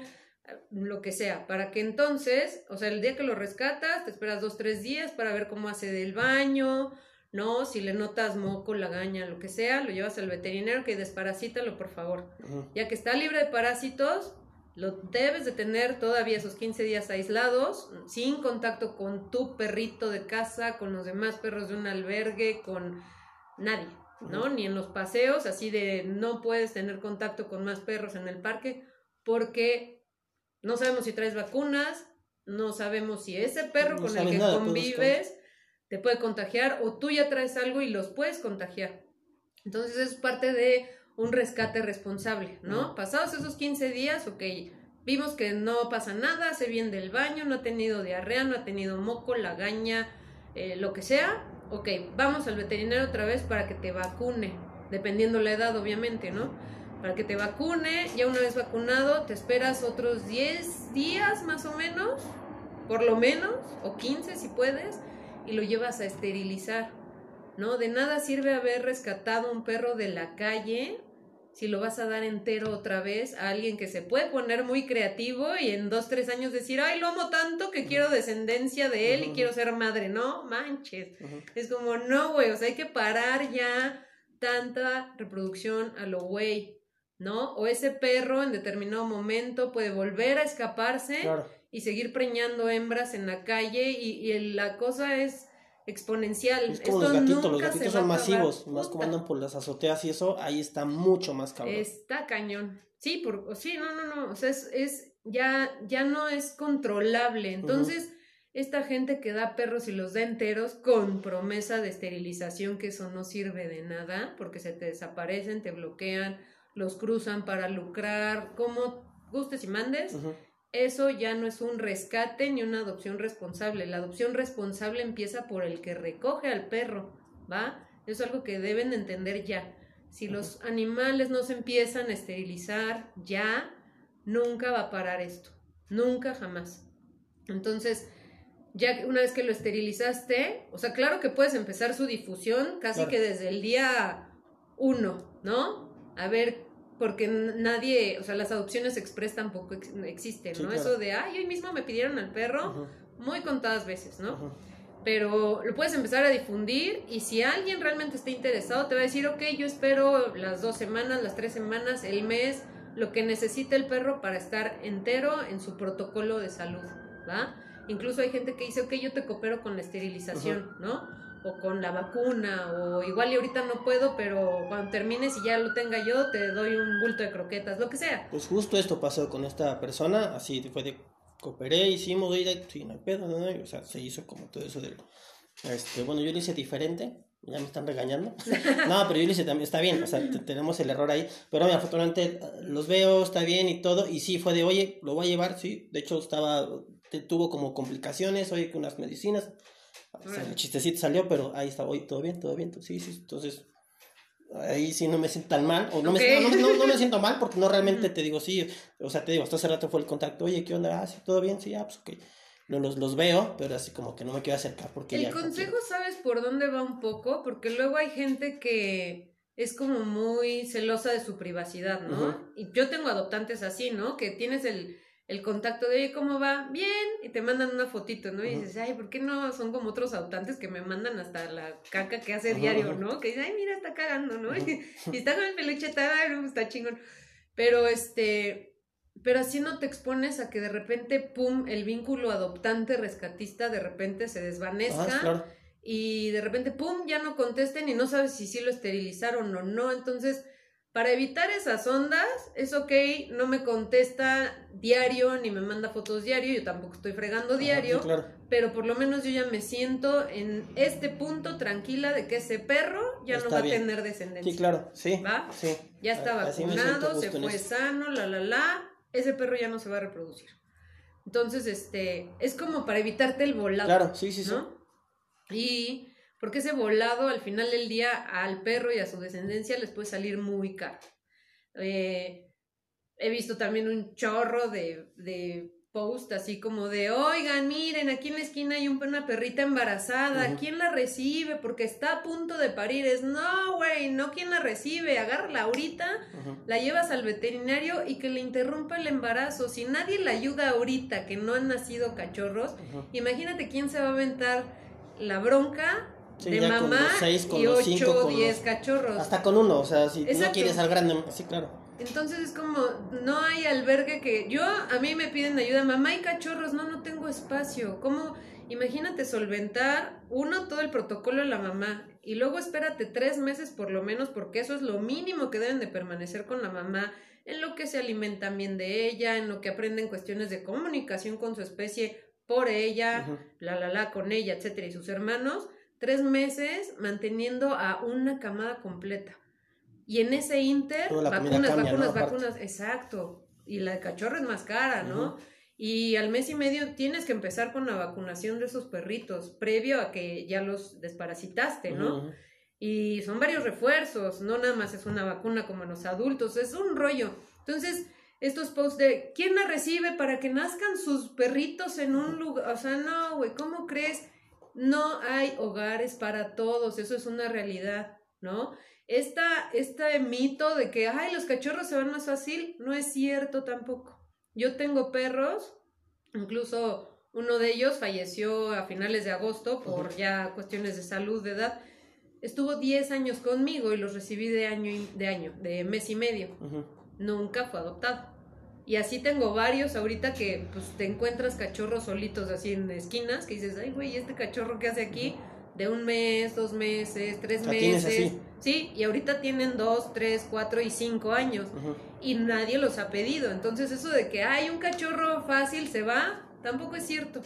lo que sea, para que entonces, o sea, el día que lo rescatas, te esperas dos, tres días para ver cómo hace del baño, ¿no? Si le notas moco, lagaña, lo que sea, lo llevas al veterinario que desparasítalo, por favor. Ya que está libre de parásitos, lo debes de tener todavía esos 15 días aislados, sin contacto con tu perrito de casa, con los demás perros de un albergue, con nadie. ¿no? Ni en los paseos, así de no puedes tener contacto con más perros en el parque porque no sabemos si traes vacunas, no sabemos si ese perro con el que convives te puede contagiar o tú ya traes algo y los puedes contagiar. Entonces es parte de un rescate responsable, ¿no? Pasados esos 15 días, ok, vimos que no pasa nada, se viene del baño, no ha tenido diarrea, no ha tenido moco, lagaña, eh, lo que sea, ok, vamos al veterinario otra vez para que te vacune, dependiendo la edad, obviamente, ¿no? Para que te vacune, ya una vez vacunado, te esperas otros 10 días más o menos, por lo menos, o 15 si puedes, y lo llevas a esterilizar, ¿no? De nada sirve haber rescatado un perro de la calle si lo vas a dar entero otra vez a alguien que se puede poner muy creativo y en dos, tres años decir, ay, lo amo tanto que quiero descendencia de él y quiero ser madre, no, manches. Es como, no, güey, o sea, hay que parar ya tanta reproducción a lo güey, ¿no? O ese perro en determinado momento puede volver a escaparse y seguir preñando hembras en la calle y, y la cosa es exponencial. Es como los gatitos, los gatitos son masivos, más como andan por las azoteas y eso, ahí está mucho más cabrón. Está cañón. Sí, por, sí, no, no, no, o sea, es, es ya, ya no es controlable. Entonces, esta gente que da perros y los da enteros con promesa de esterilización, que eso no sirve de nada, porque se te desaparecen, te bloquean, los cruzan para lucrar, como gustes y mandes eso ya no es un rescate ni una adopción responsable. La adopción responsable empieza por el que recoge al perro, ¿va? Es algo que deben entender ya. Si los animales no se empiezan a esterilizar ya, nunca va a parar esto. Nunca, jamás. Entonces, ya una vez que lo esterilizaste, o sea, claro que puedes empezar su difusión casi que desde el día uno, ¿no? A ver porque nadie, o sea, las adopciones express tampoco existen, ¿no? Eso de, ay, hoy mismo me pidieron al perro, muy contadas veces, ¿no? Pero lo puedes empezar a difundir y si alguien realmente está interesado, te va a decir, ok, yo espero las dos semanas, las tres semanas, el mes, lo que necesita el perro para estar entero en su protocolo de salud, ¿va? Incluso hay gente que dice, ok, yo te coopero con la esterilización, ¿no? O con la vacuna, o igual y ahorita no puedo, pero cuando termines y ya lo tenga yo, te doy un bulto de croquetas, lo que sea. Pues justo esto pasó con esta persona, así fue de cooperé, hicimos, sí, no hay pedo, no, o sea, se hizo como todo eso del, este, bueno, yo lo hice diferente, ya me están regañando. No, pero yo lo hice también, está bien, o sea, tenemos el error ahí. Pero mira, afortunadamente los veo, está bien y todo. Y sí, fue de, oye, lo voy a llevar, sí. De hecho, estaba, tuvo como complicaciones, oye, que unas medicinas. O sea, el chistecito salió, pero ahí está, hoy todo bien, todo bien, sí, sí, entonces ahí sí no me siento tan mal, o no, me, no, no, me siento mal porque no realmente te digo, sí, o sea, te digo, hasta hace rato fue el contacto, oye, ¿qué onda? Ah, sí, todo bien, sí, ah, pues ok. Los, los veo, pero así como que no me quiero acercar porque El consejo, ¿sabes por dónde va un poco? Porque luego hay gente que es como muy celosa de su privacidad, ¿no? Y yo tengo adoptantes así, ¿no? Que tienes el el contacto de, oye, ¿cómo va? Bien, y te mandan una fotito, ¿no? Y dices, ay, ¿por qué no son como otros autantes que me mandan hasta la caca que hace diario, ¿no? Que dicen, ay, mira, está cagando, ¿no? Y, está con el peluche, está, está chingón. Pero este, pero así no te expones a que de repente, pum, el vínculo adoptante rescatista de repente se desvanezca. Ah, y de repente, pum, ya no contesten y no sabes si sí lo esterilizaron o no. Entonces, Para evitar esas ondas, es ok, no me contesta diario ni me manda fotos diario, yo tampoco estoy fregando diario, pero por lo menos yo ya me siento en este punto tranquila de que ese perro ya no va a tener descendencia. Sí, claro, sí. ¿Va? Sí. Ya está vacunado, se fue sano, la, la, la, ese perro ya no se va a reproducir. Entonces, este, es como para evitarte el volado. Claro, sí, sí, ¿no? sí. Y porque ese volado al final del día al perro y a su descendencia les puede salir muy caro. Eh, he visto también un chorro de, de post así como de, oigan, miren, aquí en la esquina hay una perrita embarazada, ¿quién la recibe? Porque está a punto de parir. Es, no, güey, no, ¿quién la recibe? Agárrala ahorita, la llevas al veterinario y que le interrumpa el embarazo. Si nadie la ayuda ahorita, que no han nacido cachorros, imagínate quién se va a aventar la bronca de mamá y 8 o 10 cachorros. Hasta con uno, o sea, si no quieres al grande, sí, claro. Entonces es como, no hay albergue que yo, a mí me piden ayuda, mamá y cachorros, no, no tengo espacio. ¿Cómo? Imagínate solventar, uno, todo el protocolo de la mamá y luego espérate tres meses por lo menos, porque eso es lo mínimo que deben de permanecer con la mamá, en lo que se alimentan bien de ella, en lo que aprenden cuestiones de comunicación con su especie por ella, la la la con ella, etcétera, y sus hermanos tres meses manteniendo a una camada completa. Y en ese inter, vacunas, vacunas, vacunas, exacto. Y la de cachorro es más cara, ¿no? Y al mes y medio tienes que empezar con la vacunación de esos perritos, previo a que ya los desparasitaste, ¿no? Y son varios refuerzos, no nada más es una vacuna como en los adultos, es un rollo. Entonces, estos posts de ¿quién la recibe para que nazcan sus perritos en un lugar? O sea, no, güey, ¿cómo crees? No hay hogares para todos, eso es una realidad, ¿no? Esta, este mito de que, ay, los cachorros se van más fácil, no es cierto tampoco. Yo tengo perros, incluso uno de ellos falleció a finales de agosto por ya cuestiones de salud, de edad. Estuvo 10 años conmigo y los recibí de año, de año, de mes y medio. Nunca fue adoptado. Y así tengo varios ahorita que pues te encuentras cachorros solitos así en esquinas que dices, ay güey, ¿este cachorro qué hace aquí? De un mes, dos meses, tres meses. Sí, y ahorita tienen dos, tres, cuatro y cinco años. Y nadie los ha pedido. Entonces eso de que hay un cachorro fácil se va, tampoco es cierto.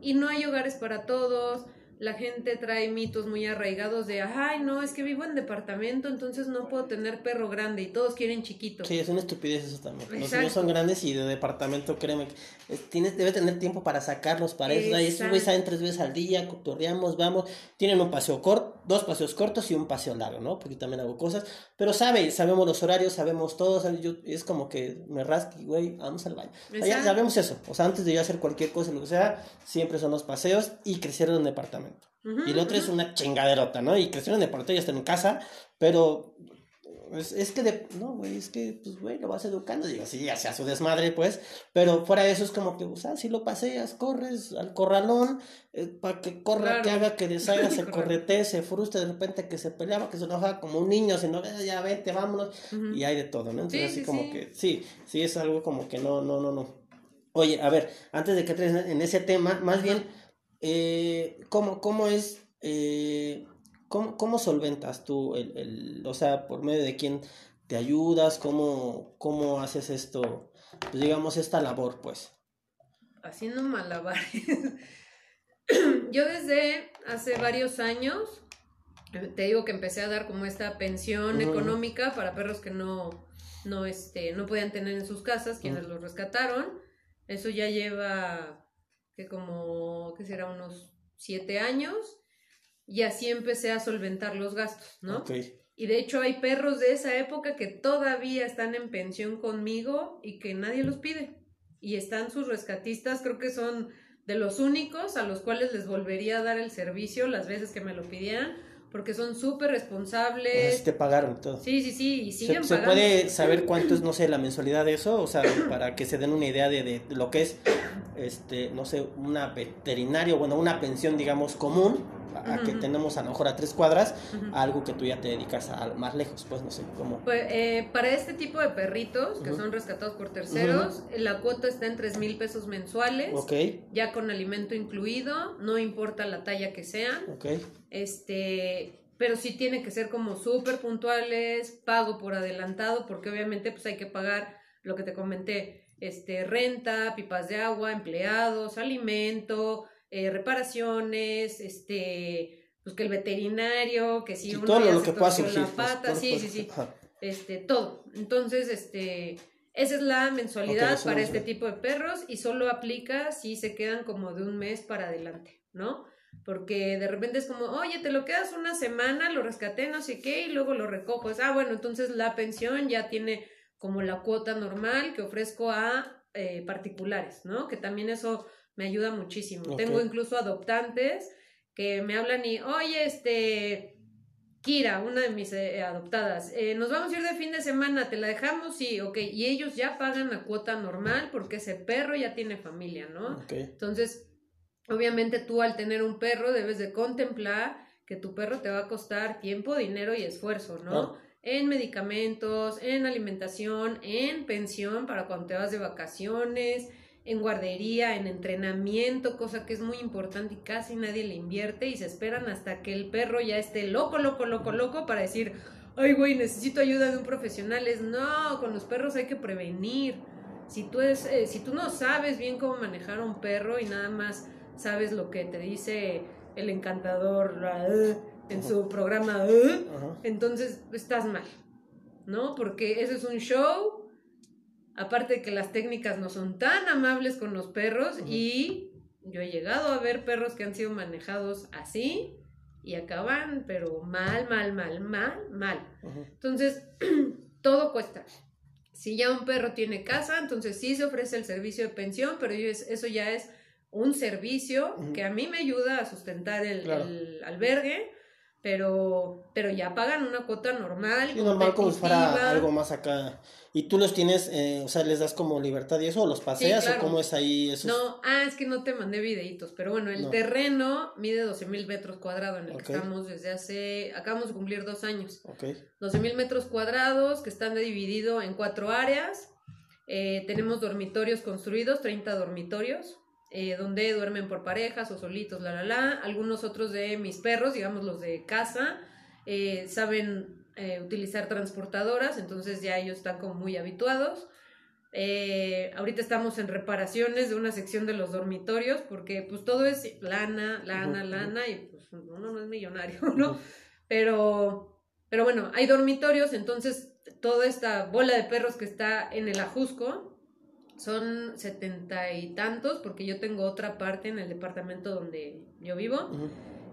Y no hay hogares para todos la gente trae mitos muy arraigados de, ay, no, es que vivo en departamento, entonces no puedo tener perro grande y todos quieren chiquito. Sí, es una estupidez eso también. Los niños son grandes y de departamento, créeme, tienes, debe tener tiempo para sacarlos para eso. Esos güeyes salen tres veces al día, cotorreamos, vamos, tienen un paseo corto, dos paseos cortos y un paseo largo, ¿no? Porque también hago cosas, pero sabe, sabemos los horarios, sabemos todos, es como que me rasque, güey, vamos al baño. Ya sabemos eso, o sea, antes de yo hacer cualquier cosa, lo que sea, siempre son los paseos y crecer en un departamento. Y el otro es una chingaderota, ¿no? Y crecieron en el ya están en casa, pero es, que de, no, güey, es que, pues, güey, lo vas educando, digo, sí, ya sea su desmadre, pues, pero fuera de eso es como que, o sea, si lo paseas, corres al corralón, eh, para que corra, que haga, que deshaga, se correte, se frustre, de repente que se peleaba, que se enoja como un niño, si no, ya vete, vámonos, y hay de todo, ¿no? Entonces, así como que, sí, sí, es algo como que no, no, no, no. Oye, a ver, antes de que entres en ese tema, más bien eh, ¿cómo, ¿cómo, es, eh, cómo, cómo, solventas tú, el, el, o sea, por medio de quién te ayudas, cómo, cómo haces esto, pues digamos, esta labor, pues? Haciendo malabares. Yo desde hace varios años, te digo que empecé a dar como esta pensión económica para perros que no, no, este, no podían tener en sus casas, quienes los rescataron. Eso ya lleva que como, que será unos siete años, y así empecé a solventar los gastos, ¿no? Y de hecho hay perros de esa época que todavía están en pensión conmigo y que nadie los pide. Y están sus rescatistas, creo que son de los únicos a los cuales les volvería a dar el servicio las veces que me lo pidieran, porque son súper responsables. te pagaron todo. Sí, sí, sí, y siguen ¿Se, ¿Se puede saber cuánto es, no sé, la mensualidad de eso? O sea, para que se den una idea de, de, lo que es, este, no sé, una veterinario, bueno, una pensión, digamos, común, a, que tenemos a lo mejor a tres cuadras, algo que tú ya te dedicas a, más lejos, pues no sé cómo. Pues, eh, para este tipo de perritos, que son rescatados por terceros, la cuota está en tres mil pesos mensuales. Ok. Ya con alimento incluido, no importa la talla que sea. Ok. Este, pero sí tienen que ser como súper puntuales, pago por adelantado, porque obviamente pues hay que pagar lo que te comenté, este, renta, pipas de agua, empleados, alimento, eh, reparaciones, este, pues que el veterinario, que si uno todo ya lo se que pueda torció surgir, la pues, pata, sí, sí, sí, ajá. este, todo. Entonces, este, esa es la mensualidad para este tipo de perros y solo aplica si se quedan como de un mes para adelante, ¿no? Porque de repente es como, oye, te lo quedas una semana, lo rescaté, no sé qué, y luego lo recojo. Es, ah, bueno, entonces la pensión ya tiene como la cuota normal que ofrezco a eh, particulares, ¿no? Que también eso me ayuda muchísimo. Tengo incluso adoptantes que me hablan y, oye, este, Kira, una de mis eh, adoptadas, eh, nos vamos a ir de fin de semana, ¿te la dejamos? Sí, ok. Y ellos ya pagan la cuota normal porque ese perro ya tiene familia, ¿no? Ok. Entonces, obviamente tú al tener un perro debes de contemplar que tu perro te va a costar tiempo, dinero y esfuerzo, ¿no? En medicamentos, en alimentación, en pensión para cuando te vas de vacaciones, en guardería, en entrenamiento, cosa que es muy importante y casi nadie le invierte y se esperan hasta que el perro ya esté loco, loco, loco, loco para decir, ay güey, necesito ayuda de un profesional. Es no, con los perros hay que prevenir. Si tú, es, eh, si tú no sabes bien cómo manejar a un perro y nada más sabes lo que te dice el encantador eh, en su programa, eh, entonces estás mal, ¿no? Porque eso es un show, aparte de que las técnicas no son tan amables con los perros y yo he llegado a ver perros que han sido manejados así y acaban, pero mal, mal, mal, mal, mal. Entonces, todo cuesta. Si ya un perro tiene casa, entonces sí se ofrece el servicio de pensión, pero eso ya es un servicio que a mí me ayuda a sustentar el, Claro. el albergue, pero, pero ya pagan una cuota normal. Sí, normal como si fuera algo más acá. ¿Y tú los tienes, eh, o sea, les das como libertad y eso, o los paseas claro. o cómo es ahí eso? No, ah, es que no te mandé videitos, pero bueno, el No. terreno mide 12 mil metros cuadrados en el que estamos desde hace, acabamos de cumplir dos años. Ok. 12 mil metros cuadrados que están divididos en cuatro áreas. Eh, tenemos dormitorios construidos, 30 dormitorios, eh, donde duermen por parejas o solitos, la, la, la. Algunos otros de mis perros, digamos los de casa, eh, saben eh, utilizar transportadoras, entonces ya ellos están como muy habituados. Ahorita estamos en reparaciones de una sección de los dormitorios porque pues todo es lana, lana, lana y pues uno no es millonario, ¿no? Pero, pero bueno, hay dormitorios, entonces toda esta bola de perros que está en el Ajusco son setenta y tantos, porque yo tengo otra parte en el departamento donde yo vivo,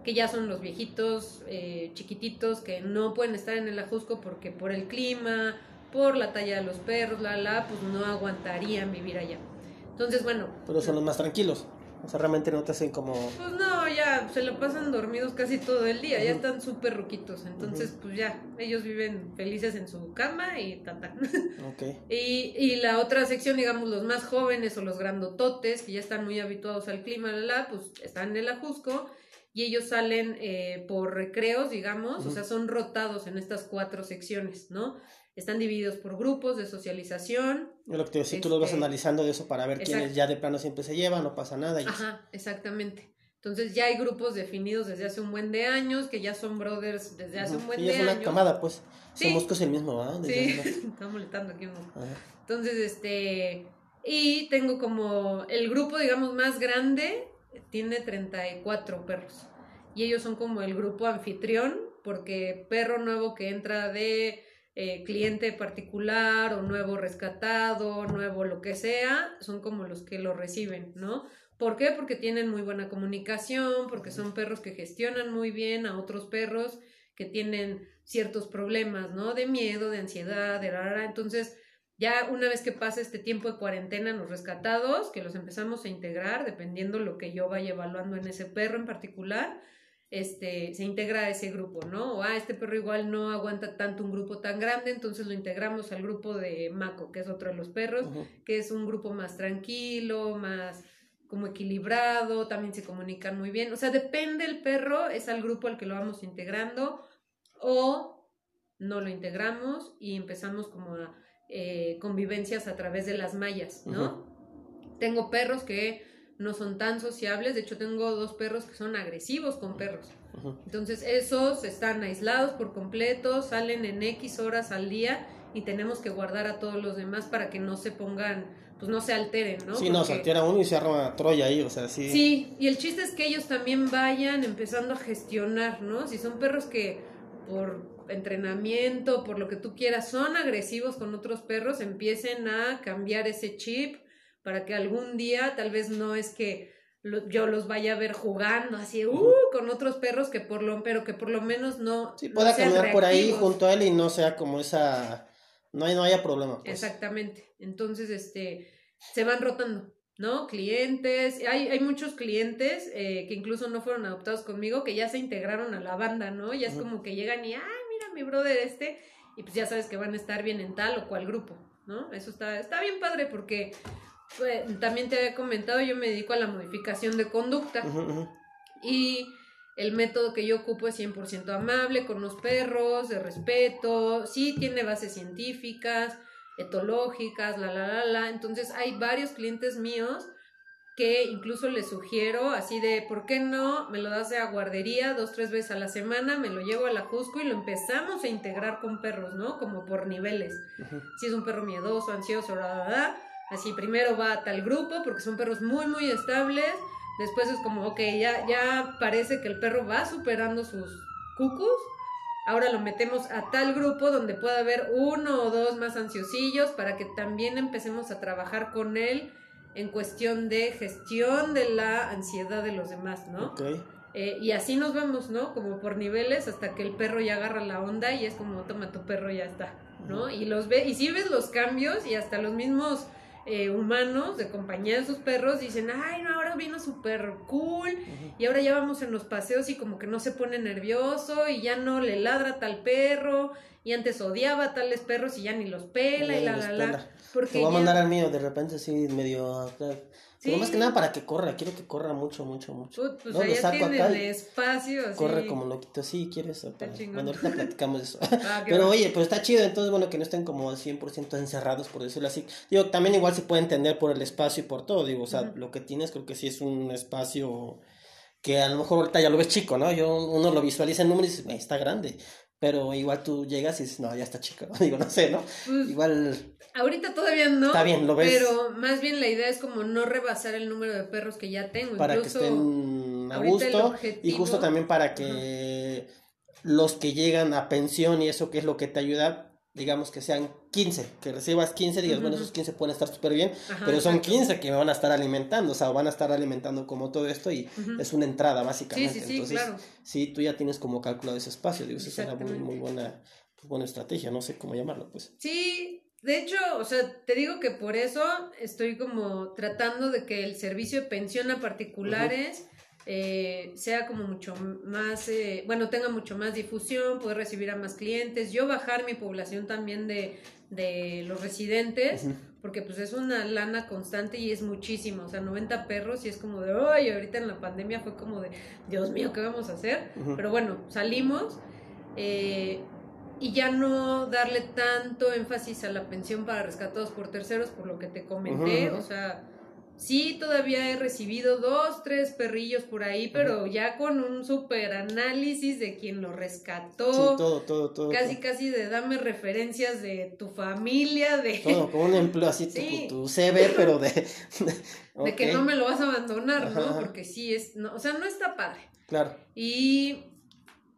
que ya son los viejitos eh, chiquititos que no pueden estar en el Ajusco porque por el clima, por la talla de los perros, la, la, pues no aguantarían vivir allá. Entonces, bueno, Pero son los más tranquilos. O sea, realmente no te hacen como... pues no, ya se lo pasan dormidos casi todo el día, ya están súper ruquitos, entonces pues ya, ellos viven felices en su cama y tata. Ok. y, y la otra sección, digamos, los más jóvenes o los grandototes, que ya están muy habituados al clima, la, la, pues están en el ajusco y ellos salen eh, por recreos, digamos, o sea, son rotados en estas cuatro secciones, ¿no? Están divididos por grupos de socialización, lo que te si tú los vas Este, analizando de eso para ver quiénes ya de plano siempre se llevan, no pasa nada. Y Ajá, exactamente. Entonces ya hay grupos definidos desde hace un buen de años, que ya son brothers desde hace un buen Sí, de es una años. camada, pues. Sí. Ese mosco es el mismo, ¿verdad? Desde Sí, está molestando aquí uno. Ajá. Entonces, este, y tengo como el grupo, digamos, más grande, tiene 34 perros. Y ellos son como el grupo anfitrión, porque perro nuevo que entra de eh, cliente particular o nuevo rescatado, nuevo lo que sea, son como los que lo reciben, ¿no? ¿Por qué? Porque tienen muy buena comunicación, porque son perros que gestionan muy bien a otros perros que tienen ciertos problemas, ¿no? De miedo, de ansiedad, de rara. Entonces, ya una vez que pasa este tiempo de cuarentena en los rescatados, que los empezamos a integrar, dependiendo lo que yo vaya evaluando en ese perro en particular, este, se integra a ese grupo, ¿no? O, ah, este perro igual no aguanta tanto un grupo tan grande, entonces lo integramos al grupo de Mako, que es otro de los perros, que es un grupo más tranquilo, más como equilibrado, también se comunican muy bien. O sea, depende el perro, es al grupo al que lo vamos integrando o no lo integramos y empezamos como a eh, convivencias a través de las mallas, ¿no? Tengo perros que no son tan sociables. De hecho, tengo dos perros que son agresivos con perros. Entonces, esos están aislados por completo, salen en X horas al día y tenemos que guardar a todos los demás para que no se pongan, pues no se alteren, ¿no? Sí, no, se altera uno y se arma Troya ahí, o sea, sí. Sí, y el chiste es que ellos también vayan empezando a gestionar, ¿no? Si son perros que por entrenamiento, por lo que tú quieras, son agresivos con otros perros, empiecen a cambiar ese chip para que algún día, tal vez no es que yo los vaya a ver jugando así, uh, con otros perros que por lo, pero que por lo menos no. Sí, pueda caminar por ahí junto a él y no sea como esa, no, hay, no haya problema. Pues. Exactamente. Entonces, este, se van rotando, ¿no? Clientes, hay, hay muchos clientes eh, que incluso no fueron adoptados conmigo, que ya se integraron a la banda, ¿no? Ya es como que llegan y, ay, mira mi brother este, y pues ya sabes que van a estar bien en tal o cual grupo, ¿no? Eso está, está bien padre porque también te había comentado, yo me dedico a la modificación de conducta. Y el método que yo ocupo es 100% amable con los perros, de respeto, sí tiene bases científicas, etológicas, la, la, la, la. Entonces hay varios clientes míos que incluso les sugiero así de, ¿por qué no? Me lo das de a guardería dos, tres veces a la semana, me lo llevo a la Jusco y lo empezamos a integrar con perros, ¿no? Como por niveles. Si es un perro miedoso, ansioso, la, la, Así, primero va a tal grupo porque son perros muy, muy estables. Después es como, ok, ya, ya parece que el perro va superando sus cucus. Ahora lo metemos a tal grupo donde pueda haber uno o dos más ansiosillos para que también empecemos a trabajar con él en cuestión de gestión de la ansiedad de los demás, ¿no? Ok. Eh, y así nos vamos, ¿no? Como por niveles hasta que el perro ya agarra la onda y es como, toma tu perro, ya está, ¿no? Y los ve, y si ves los cambios y hasta los mismos eh, humanos de compañía de sus perros dicen, ay, no, ahora vino súper cool y ahora ya vamos en los paseos y como que no se pone nervioso y ya no le ladra tal perro y antes odiaba a tales perros y ya ni los pela y la, la, la. Porque Te voy a mandar al mío, de repente sí, medio pero más que nada para que corra, quiero que corra mucho, mucho, mucho. pues ¿no? allá tiene el espacio. Corre como loquito, sí, quiero eso. Bueno, ahorita platicamos eso. Ah, pero oye, pero está chido, entonces bueno, que no estén como 100% encerrados, por decirlo así. Digo, también igual se puede entender por el espacio y por todo, digo, o sea, lo que tienes creo que sí es un espacio que a lo mejor ahorita ya lo ves chico, ¿no? Yo, uno lo visualiza en números y dice, está grande. Pero igual tú llegas y dices, no, ya está chico. Digo, no sé, ¿no? Pues, igual. Ahorita todavía no. Está bien, lo ves. Pero más bien la idea es como no rebasar el número de perros que ya tengo. Para que estén a gusto. Y justo también para que los que llegan a pensión y eso que es lo que te ayuda, digamos que sean 15, que recibas 15, digas, bueno, esos 15 pueden estar súper bien, pero son 15 que me van a estar alimentando, o sea, van a estar alimentando como todo esto y es una entrada básicamente. Sí, sí, sí, Entonces, claro. sí, tú ya tienes como calculado ese espacio, digo, eso es una muy, muy buena, pues, buena estrategia, no sé cómo llamarlo, pues. Sí, de hecho, o sea, te digo que por eso estoy como tratando de que el servicio de pensión a particulares... Eh, sea como mucho más, eh, bueno, tenga mucho más difusión, poder recibir a más clientes, yo bajar mi población también de, de los residentes, porque pues es una lana constante y es muchísimo, o sea, 90 perros y es como de, ay, ahorita en la pandemia fue como de, Dios mío, ¿qué vamos a hacer? Pero bueno, salimos eh, y ya no darle tanto énfasis a la pensión para rescatados por terceros, por lo que te comenté, o sea Sí, todavía he recibido dos, tres perrillos por ahí, pero ya con un super análisis de quien lo rescató. Sí, todo, todo, todo. Casi, casi de dame referencias de tu familia, de... Todo, como un empleo así, tu, CV, pero de... De, que no me lo vas a abandonar, ¿no? Porque sí es... No, o sea, no está padre. Claro. Y...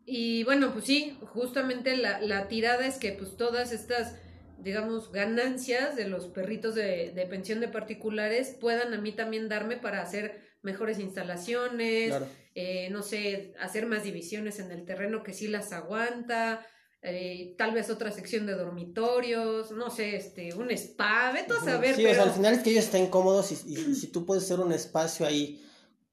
Y bueno, pues sí, justamente la, la tirada es que pues todas estas digamos, ganancias de los perritos de, de, pensión de particulares puedan a mí también darme para hacer mejores instalaciones, eh, no sé, hacer más divisiones en el terreno que sí las aguanta, eh, tal vez otra sección de dormitorios, no sé, este, un spa, vete a saber. Sí, o sea, al final es que ellos estén cómodos y, y si tú puedes hacer un espacio ahí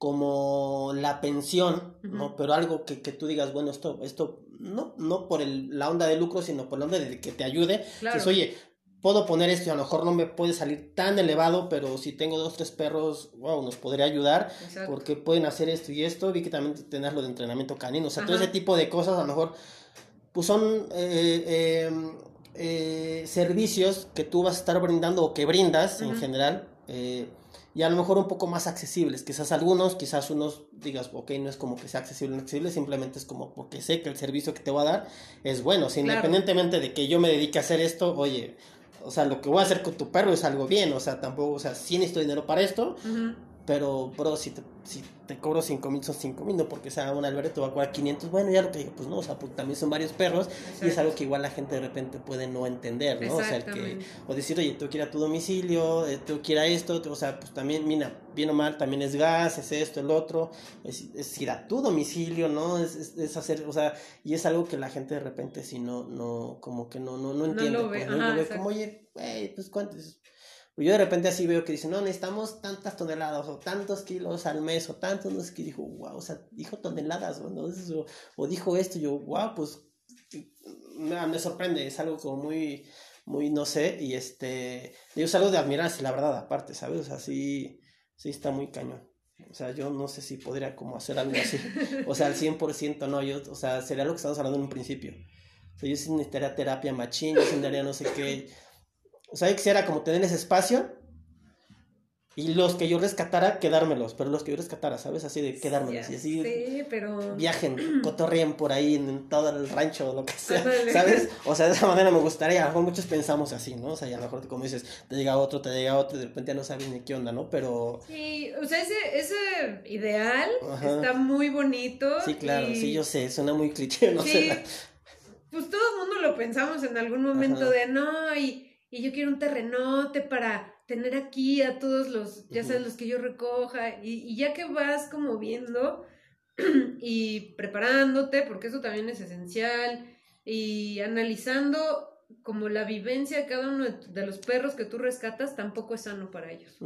como la pensión, ¿no? Pero algo que, que, tú digas, bueno, esto, esto, no, no por el, la onda de lucro, sino por la onda de que te ayude. Claro. oye, puedo poner esto y a lo mejor no me puede salir tan elevado, pero si tengo dos, tres perros, wow, nos podría ayudar, Exacto. porque pueden hacer esto y esto. Vi que también tenés lo de entrenamiento canino, o sea, Ajá. todo ese tipo de cosas a lo mejor, pues son eh, eh, eh, servicios que tú vas a estar brindando o que brindas en general y a lo mejor un poco más accesibles. Quizás algunos, quizás unos digas, ok, no es como que sea accesible o no accesible, simplemente es como porque sé que el servicio que te voy a dar es bueno. O independientemente de que yo me dedique a hacer esto, oye, o sea, lo que voy a hacer con tu perro es algo bien, o sea, tampoco, o sea, sí necesito dinero para esto, pero, bro, si te, si te cobro 5 mil, son 5 mil, no porque sea un albergue te va a cobrar 500. Bueno, ya lo que digo, pues no, o sea, porque también son varios perros y es algo que igual la gente de repente puede no entender, ¿no? O sea, que, o decir, oye, tengo que ir a tu domicilio, eh, tengo que ir a esto, o sea, pues también, mira, bien o mal, también es gas, es esto, el otro, es, es ir a tu domicilio, ¿no? Es, es, hacer, o sea, y es algo que la gente de repente, si no, no, como que no, no, no entiende. No lo ve, pues, ¿no? lo ve como, oye, güey, pues cuántos yo de repente así veo que dicen, no, necesitamos tantas toneladas o tantos kilos al mes o tantos, no sé qué, dijo, wow, o sea, dijo toneladas, o, o, dijo esto, yo, wow, pues me, sorprende, es algo como muy, muy, no sé, y este, es algo de admirarse, la verdad, aparte, ¿sabes? O sea, sí, sí está muy cañón. O sea, yo no sé si podría como hacer algo así. O sea, al 100% no, yo, o sea, sería lo que estamos hablando en un principio. O sea, yo sí necesitaría terapia machín, yo necesitaría no sé qué o sea, yo quisiera como tener ese espacio y los que yo rescatara, quedármelos, pero los que yo rescatara, ¿sabes? Así de quedármelos. y así sí, pero... viajen, cotorreen por ahí en, todo el rancho o lo que sea, ¿sabes? O sea, de esa manera me gustaría. A lo mejor muchos pensamos así, ¿no? O sea, y a lo mejor, como dices, te llega otro, te llega otro, y de repente ya no sabes ni qué onda, ¿no? Pero. Sí, o sea, ese, ese ideal está muy bonito. Sí, claro, sí, yo sé, suena muy cliché, no sí, sé. Pues todo el mundo lo pensamos en algún momento de no, y y yo quiero un terrenote para tener aquí a todos los, ya sabes, los que yo recoja, y, ya que vas como viendo y preparándote, porque eso también es esencial, y analizando como la vivencia de cada uno de, los perros que tú rescatas, tampoco es sano para ellos.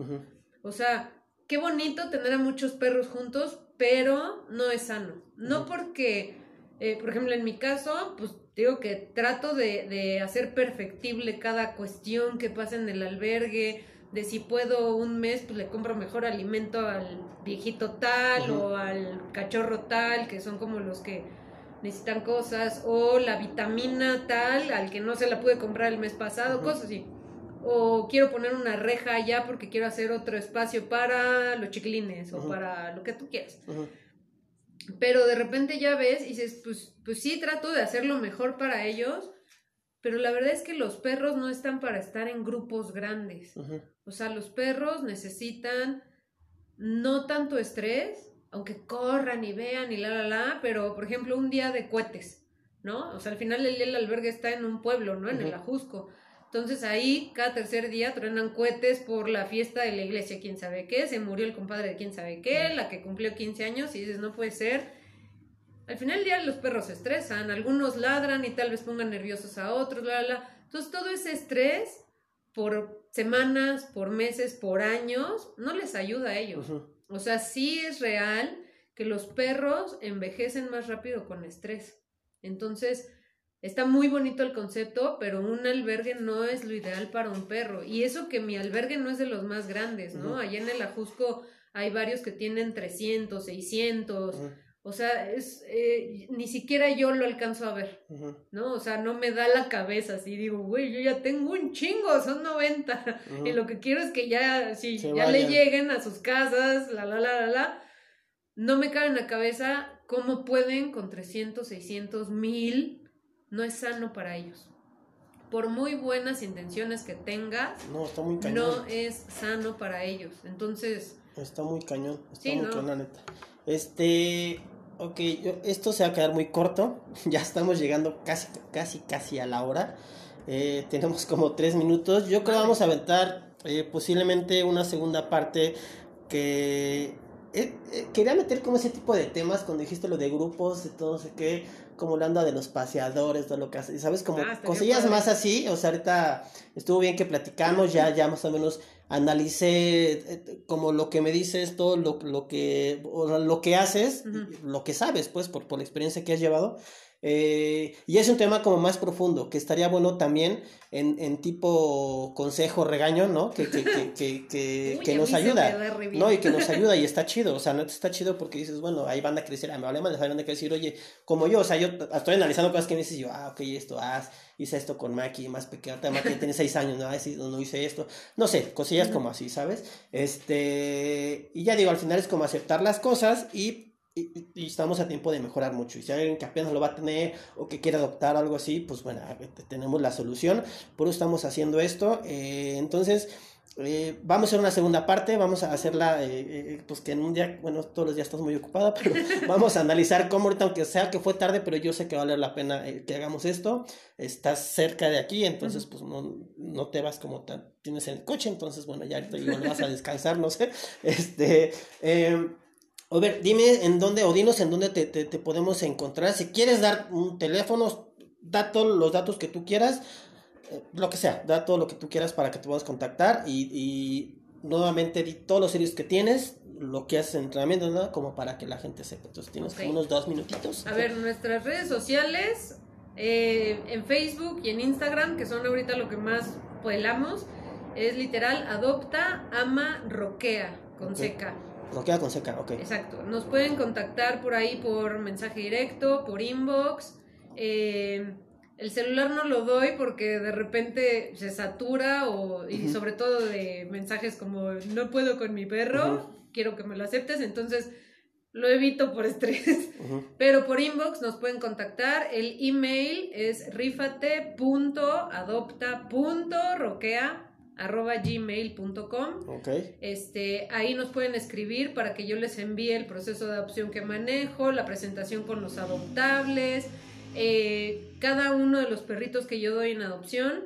O sea, qué bonito tener a muchos perros juntos, pero no es sano. No porque, eh, por ejemplo, en mi caso, pues digo que trato de, de, hacer perfectible cada cuestión que pasa en el albergue, de si puedo un mes, pues le compro mejor alimento al viejito tal o al cachorro tal, que son como los que necesitan cosas, o la vitamina tal, al que no se la pude comprar el mes pasado, cosas así. O quiero poner una reja allá porque quiero hacer otro espacio para los chiquilines o para lo que tú quieras. Pero de repente ya ves y dices, pues, pues sí, trato de hacerlo mejor para ellos, pero la verdad es que los perros no están para estar en grupos grandes. O sea, los perros necesitan no tanto estrés, aunque corran y vean y la, la, la, pero por ejemplo un día de cohetes, ¿no? O sea, al final el, el albergue está en un pueblo, ¿no? En el Ajusco. Entonces ahí cada tercer día truenan cohetes por la fiesta de la iglesia, quién sabe qué, se murió el compadre de quién sabe qué, la que cumplió 15 años y dices, no puede ser. Al final del día los perros se estresan, algunos ladran y tal vez pongan nerviosos a otros, la, la. Entonces todo ese estrés por semanas, por meses, por años, no les ayuda a ellos. O sea, sí es real que los perros envejecen más rápido con estrés. Entonces, Está muy bonito el concepto, pero un albergue no es lo ideal para un perro. Y eso que mi albergue no es de los más grandes, ¿no? Allá en el Ajusco hay varios que tienen 300, 600. O sea, es, eh, ni siquiera yo lo alcanzo a ver, ¿no? O sea, no me da la cabeza así, digo, güey, yo ya tengo un chingo, son 90. Y lo que quiero es que ya, si ya le lleguen a sus casas, la, la, la, la, la. No me cabe en la cabeza cómo pueden con 300, 600, 1000 no es sano para ellos. Por muy buenas intenciones que tengas, no, está muy cañón. no es sano para ellos. Entonces... Está muy cañón, está muy cañón, neta. Este, ok, esto se va a quedar muy corto. Ya estamos llegando casi, casi, casi a la hora. Eh, tenemos como tres minutos. Yo creo que vamos a aventar eh, posiblemente una segunda parte que eh, quería meter como ese tipo de temas cuando dijiste lo de grupos, de todo, no sé qué como la onda de los paseadores, todo lo que hace, ¿sabes? Como ah, cosillas más así, o sea, ahorita estuvo bien que platicamos, ya, ya más o menos analicé eh, como lo que me dices, todo lo, lo que, lo que haces, lo que sabes, pues, por, por la experiencia que has llevado, eh, y es un tema como más profundo, que estaría bueno también en, en tipo consejo, regaño, ¿no? Que, que, que, que, que nos ayuda, ¿no? Y que nos ayuda y está chido, o sea, no está chido porque dices, bueno, ahí van a crecer, a me vale más, van a decir, oye, como yo, o sea, yo estoy analizando cosas que me dices, yo, ah, ok, esto, haz, hice esto con Maki, más pequeña, Maki tiene seis años, no, no hice esto, no sé, cosillas como así, ¿sabes? Este, y ya digo, al final es como aceptar las cosas y y, estamos a tiempo de mejorar mucho. Y si hay alguien que apenas lo va a tener o que quiere adoptar algo así, pues bueno, tenemos la solución. Por eso estamos haciendo esto. Eh, entonces, eh, vamos a hacer una segunda parte. Vamos a hacerla, eh, pues que en un día, bueno, todos los días estás muy ocupada, pero vamos a analizar cómo ahorita, aunque sea que fue tarde, pero yo sé que vale la pena que hagamos esto. Estás cerca de aquí, entonces, pues no, no te vas como tan, tienes el coche, entonces, bueno, ya ahorita vas a descansar, no sé. Este. A ver, dime en dónde, o dinos en dónde te, te, podemos encontrar. Si quieres dar un teléfono, da todos los datos que tú quieras, eh, lo que sea, da todo lo que tú quieras para que te puedas contactar y, y nuevamente di todos los servicios que tienes, lo que haces en entrenamiento, ¿no? Como para que la gente sepa. Entonces tienes unos dos minutitos. A ver, nuestras redes sociales, eh, en Facebook y en Instagram, que son ahorita lo que más puelamos, es literal, adopta, ama, roquea, con seca. Roquea con seca, ok. Exacto. Nos pueden contactar por ahí por mensaje directo, por inbox. Eh, el celular no lo doy porque de repente se satura o, y sobre todo de mensajes como no puedo con mi perro, quiero que me lo aceptes, entonces lo evito por estrés. Pero por inbox nos pueden contactar. El email es rifate.adopta.roquea arroba gmail.com. Okay. Este, ahí nos pueden escribir para que yo les envíe el proceso de adopción que manejo, la presentación con los adoptables. Eh, cada uno de los perritos que yo doy en adopción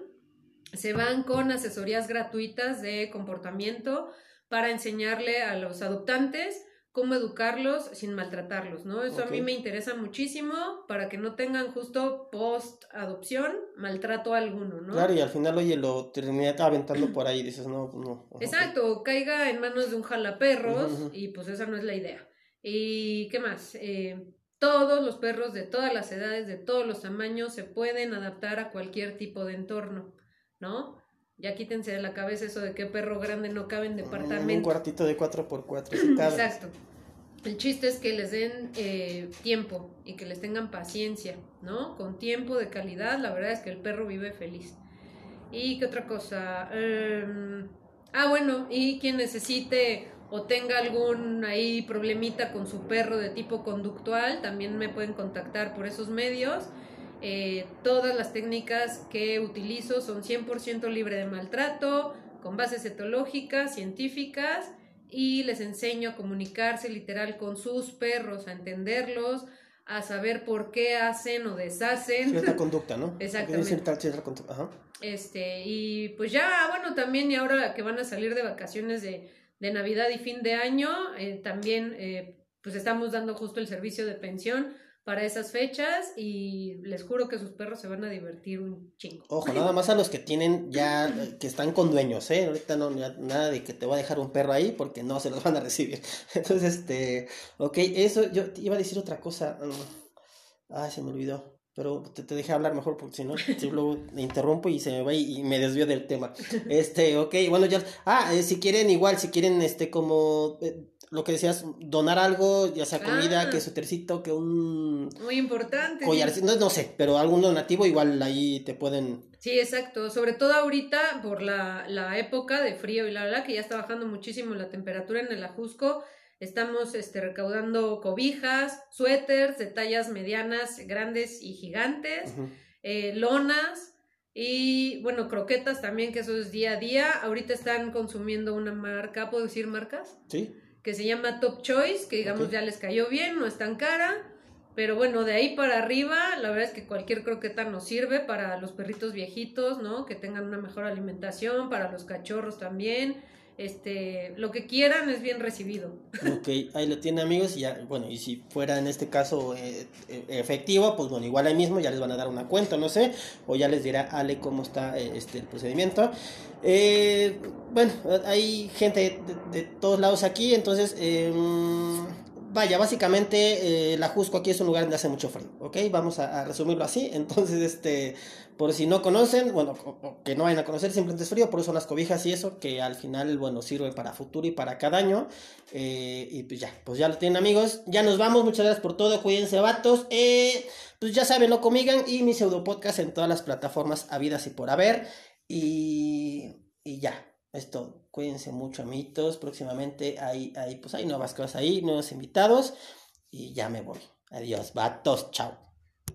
se van con asesorías gratuitas de comportamiento para enseñarle a los adoptantes cómo educarlos sin maltratarlos, ¿no? Eso a mí me interesa muchísimo para que no tengan justo post adopción maltrato alguno, ¿no? Claro, y al final, oye, lo termina aventando por ahí, dices, no, no. Exacto, caiga en manos de un jalaperros y pues esa no es la idea. ¿Y qué más? Eh, todos los perros de todas las edades, de todos los tamaños, se pueden adaptar a cualquier tipo de entorno, ¿no? Ya quítense de la cabeza eso de que perro grande no cabe en departamento. Un cuartito de 4x4. Exacto. El chiste es que les den eh, tiempo y que les tengan paciencia, ¿no? Con tiempo de calidad, la verdad es que el perro vive feliz. ¿Y qué otra cosa? Em, ah, bueno, y quien necesite o tenga algún ahí problemita con su perro de tipo conductual, también me pueden contactar por esos medios. Eh, todas las técnicas que utilizo son 100% libre de maltrato, con bases etológicas, científicas, y les enseño a comunicarse literal con sus perros, a entenderlos, a saber por qué hacen o deshacen. Cierta conducta, ¿no? Exactamente. Este, y pues ya, bueno, también y ahora que van a salir de vacaciones de, de Navidad y fin de año, eh, también eh, pues estamos dando justo el servicio de pensión para esas fechas y les juro que sus perros se van a divertir un chingo. Ojo, nada más a los que tienen ya, que están con dueños, ¿eh? Ahorita no, nada de que te voy a dejar un perro ahí porque no se los van a recibir. Entonces, este, ok, eso, yo iba a decir otra cosa. Ah, se me olvidó. Pero te, te dejé hablar mejor porque si no, luego me interrumpo y se me va y, me desvío del tema. Este, ok, bueno, ya. Ah, eh, si quieren, igual, si quieren, este, como. Eh, lo que decías, donar algo, ya sea comida, ah. que su tercito, que un... Muy importante. no, no sé, pero algún donativo igual ahí te pueden... Sí, exacto, sobre todo ahorita por la, la época de frío y la verdad que ya está bajando muchísimo la temperatura en el Ajusco, estamos este, recaudando cobijas, suéteres de tallas medianas, grandes y gigantes, eh, lonas, y bueno, croquetas también, que eso es día a día. Ahorita están consumiendo una marca, ¿puedo decir marcas? Sí que se llama Top Choice, que digamos ya les cayó bien, no es tan cara. Pero bueno, de ahí para arriba, la verdad es que cualquier croqueta nos sirve para los perritos viejitos, ¿no? Que tengan una mejor alimentación, para los cachorros también este, lo que quieran es bien recibido. Ok, ahí lo tiene amigos y ya, bueno, y si fuera en este caso eh, eh, efectivo, pues bueno, igual ahí mismo ya les van a dar una cuenta, no sé, o ya les dirá Ale cómo está eh, este, el procedimiento. bueno, hay gente de, todos lados aquí, entonces em, vaya, básicamente eh, la Jusco aquí es un lugar donde hace mucho frío, ¿ok? Vamos a, resumirlo así. Entonces, este, por si no conocen, bueno, que no vayan a conocer, simplemente es frío, por eso las cobijas y eso, que al final, bueno, sirve para futuro y para cada año. Eh, y pues ya, pues ya lo tienen amigos. Ya nos vamos, muchas gracias por todo, cuídense vatos. Eh, pues ya saben, lo comigan y mi pseudo podcast en todas las plataformas habidas y por haber. Y, y ya, esto, cuídense mucho, amitos. Próximamente hay, hay, pues hay nuevas cosas ahí, nuevos invitados. Y ya me voy. Adiós, vatos, chao.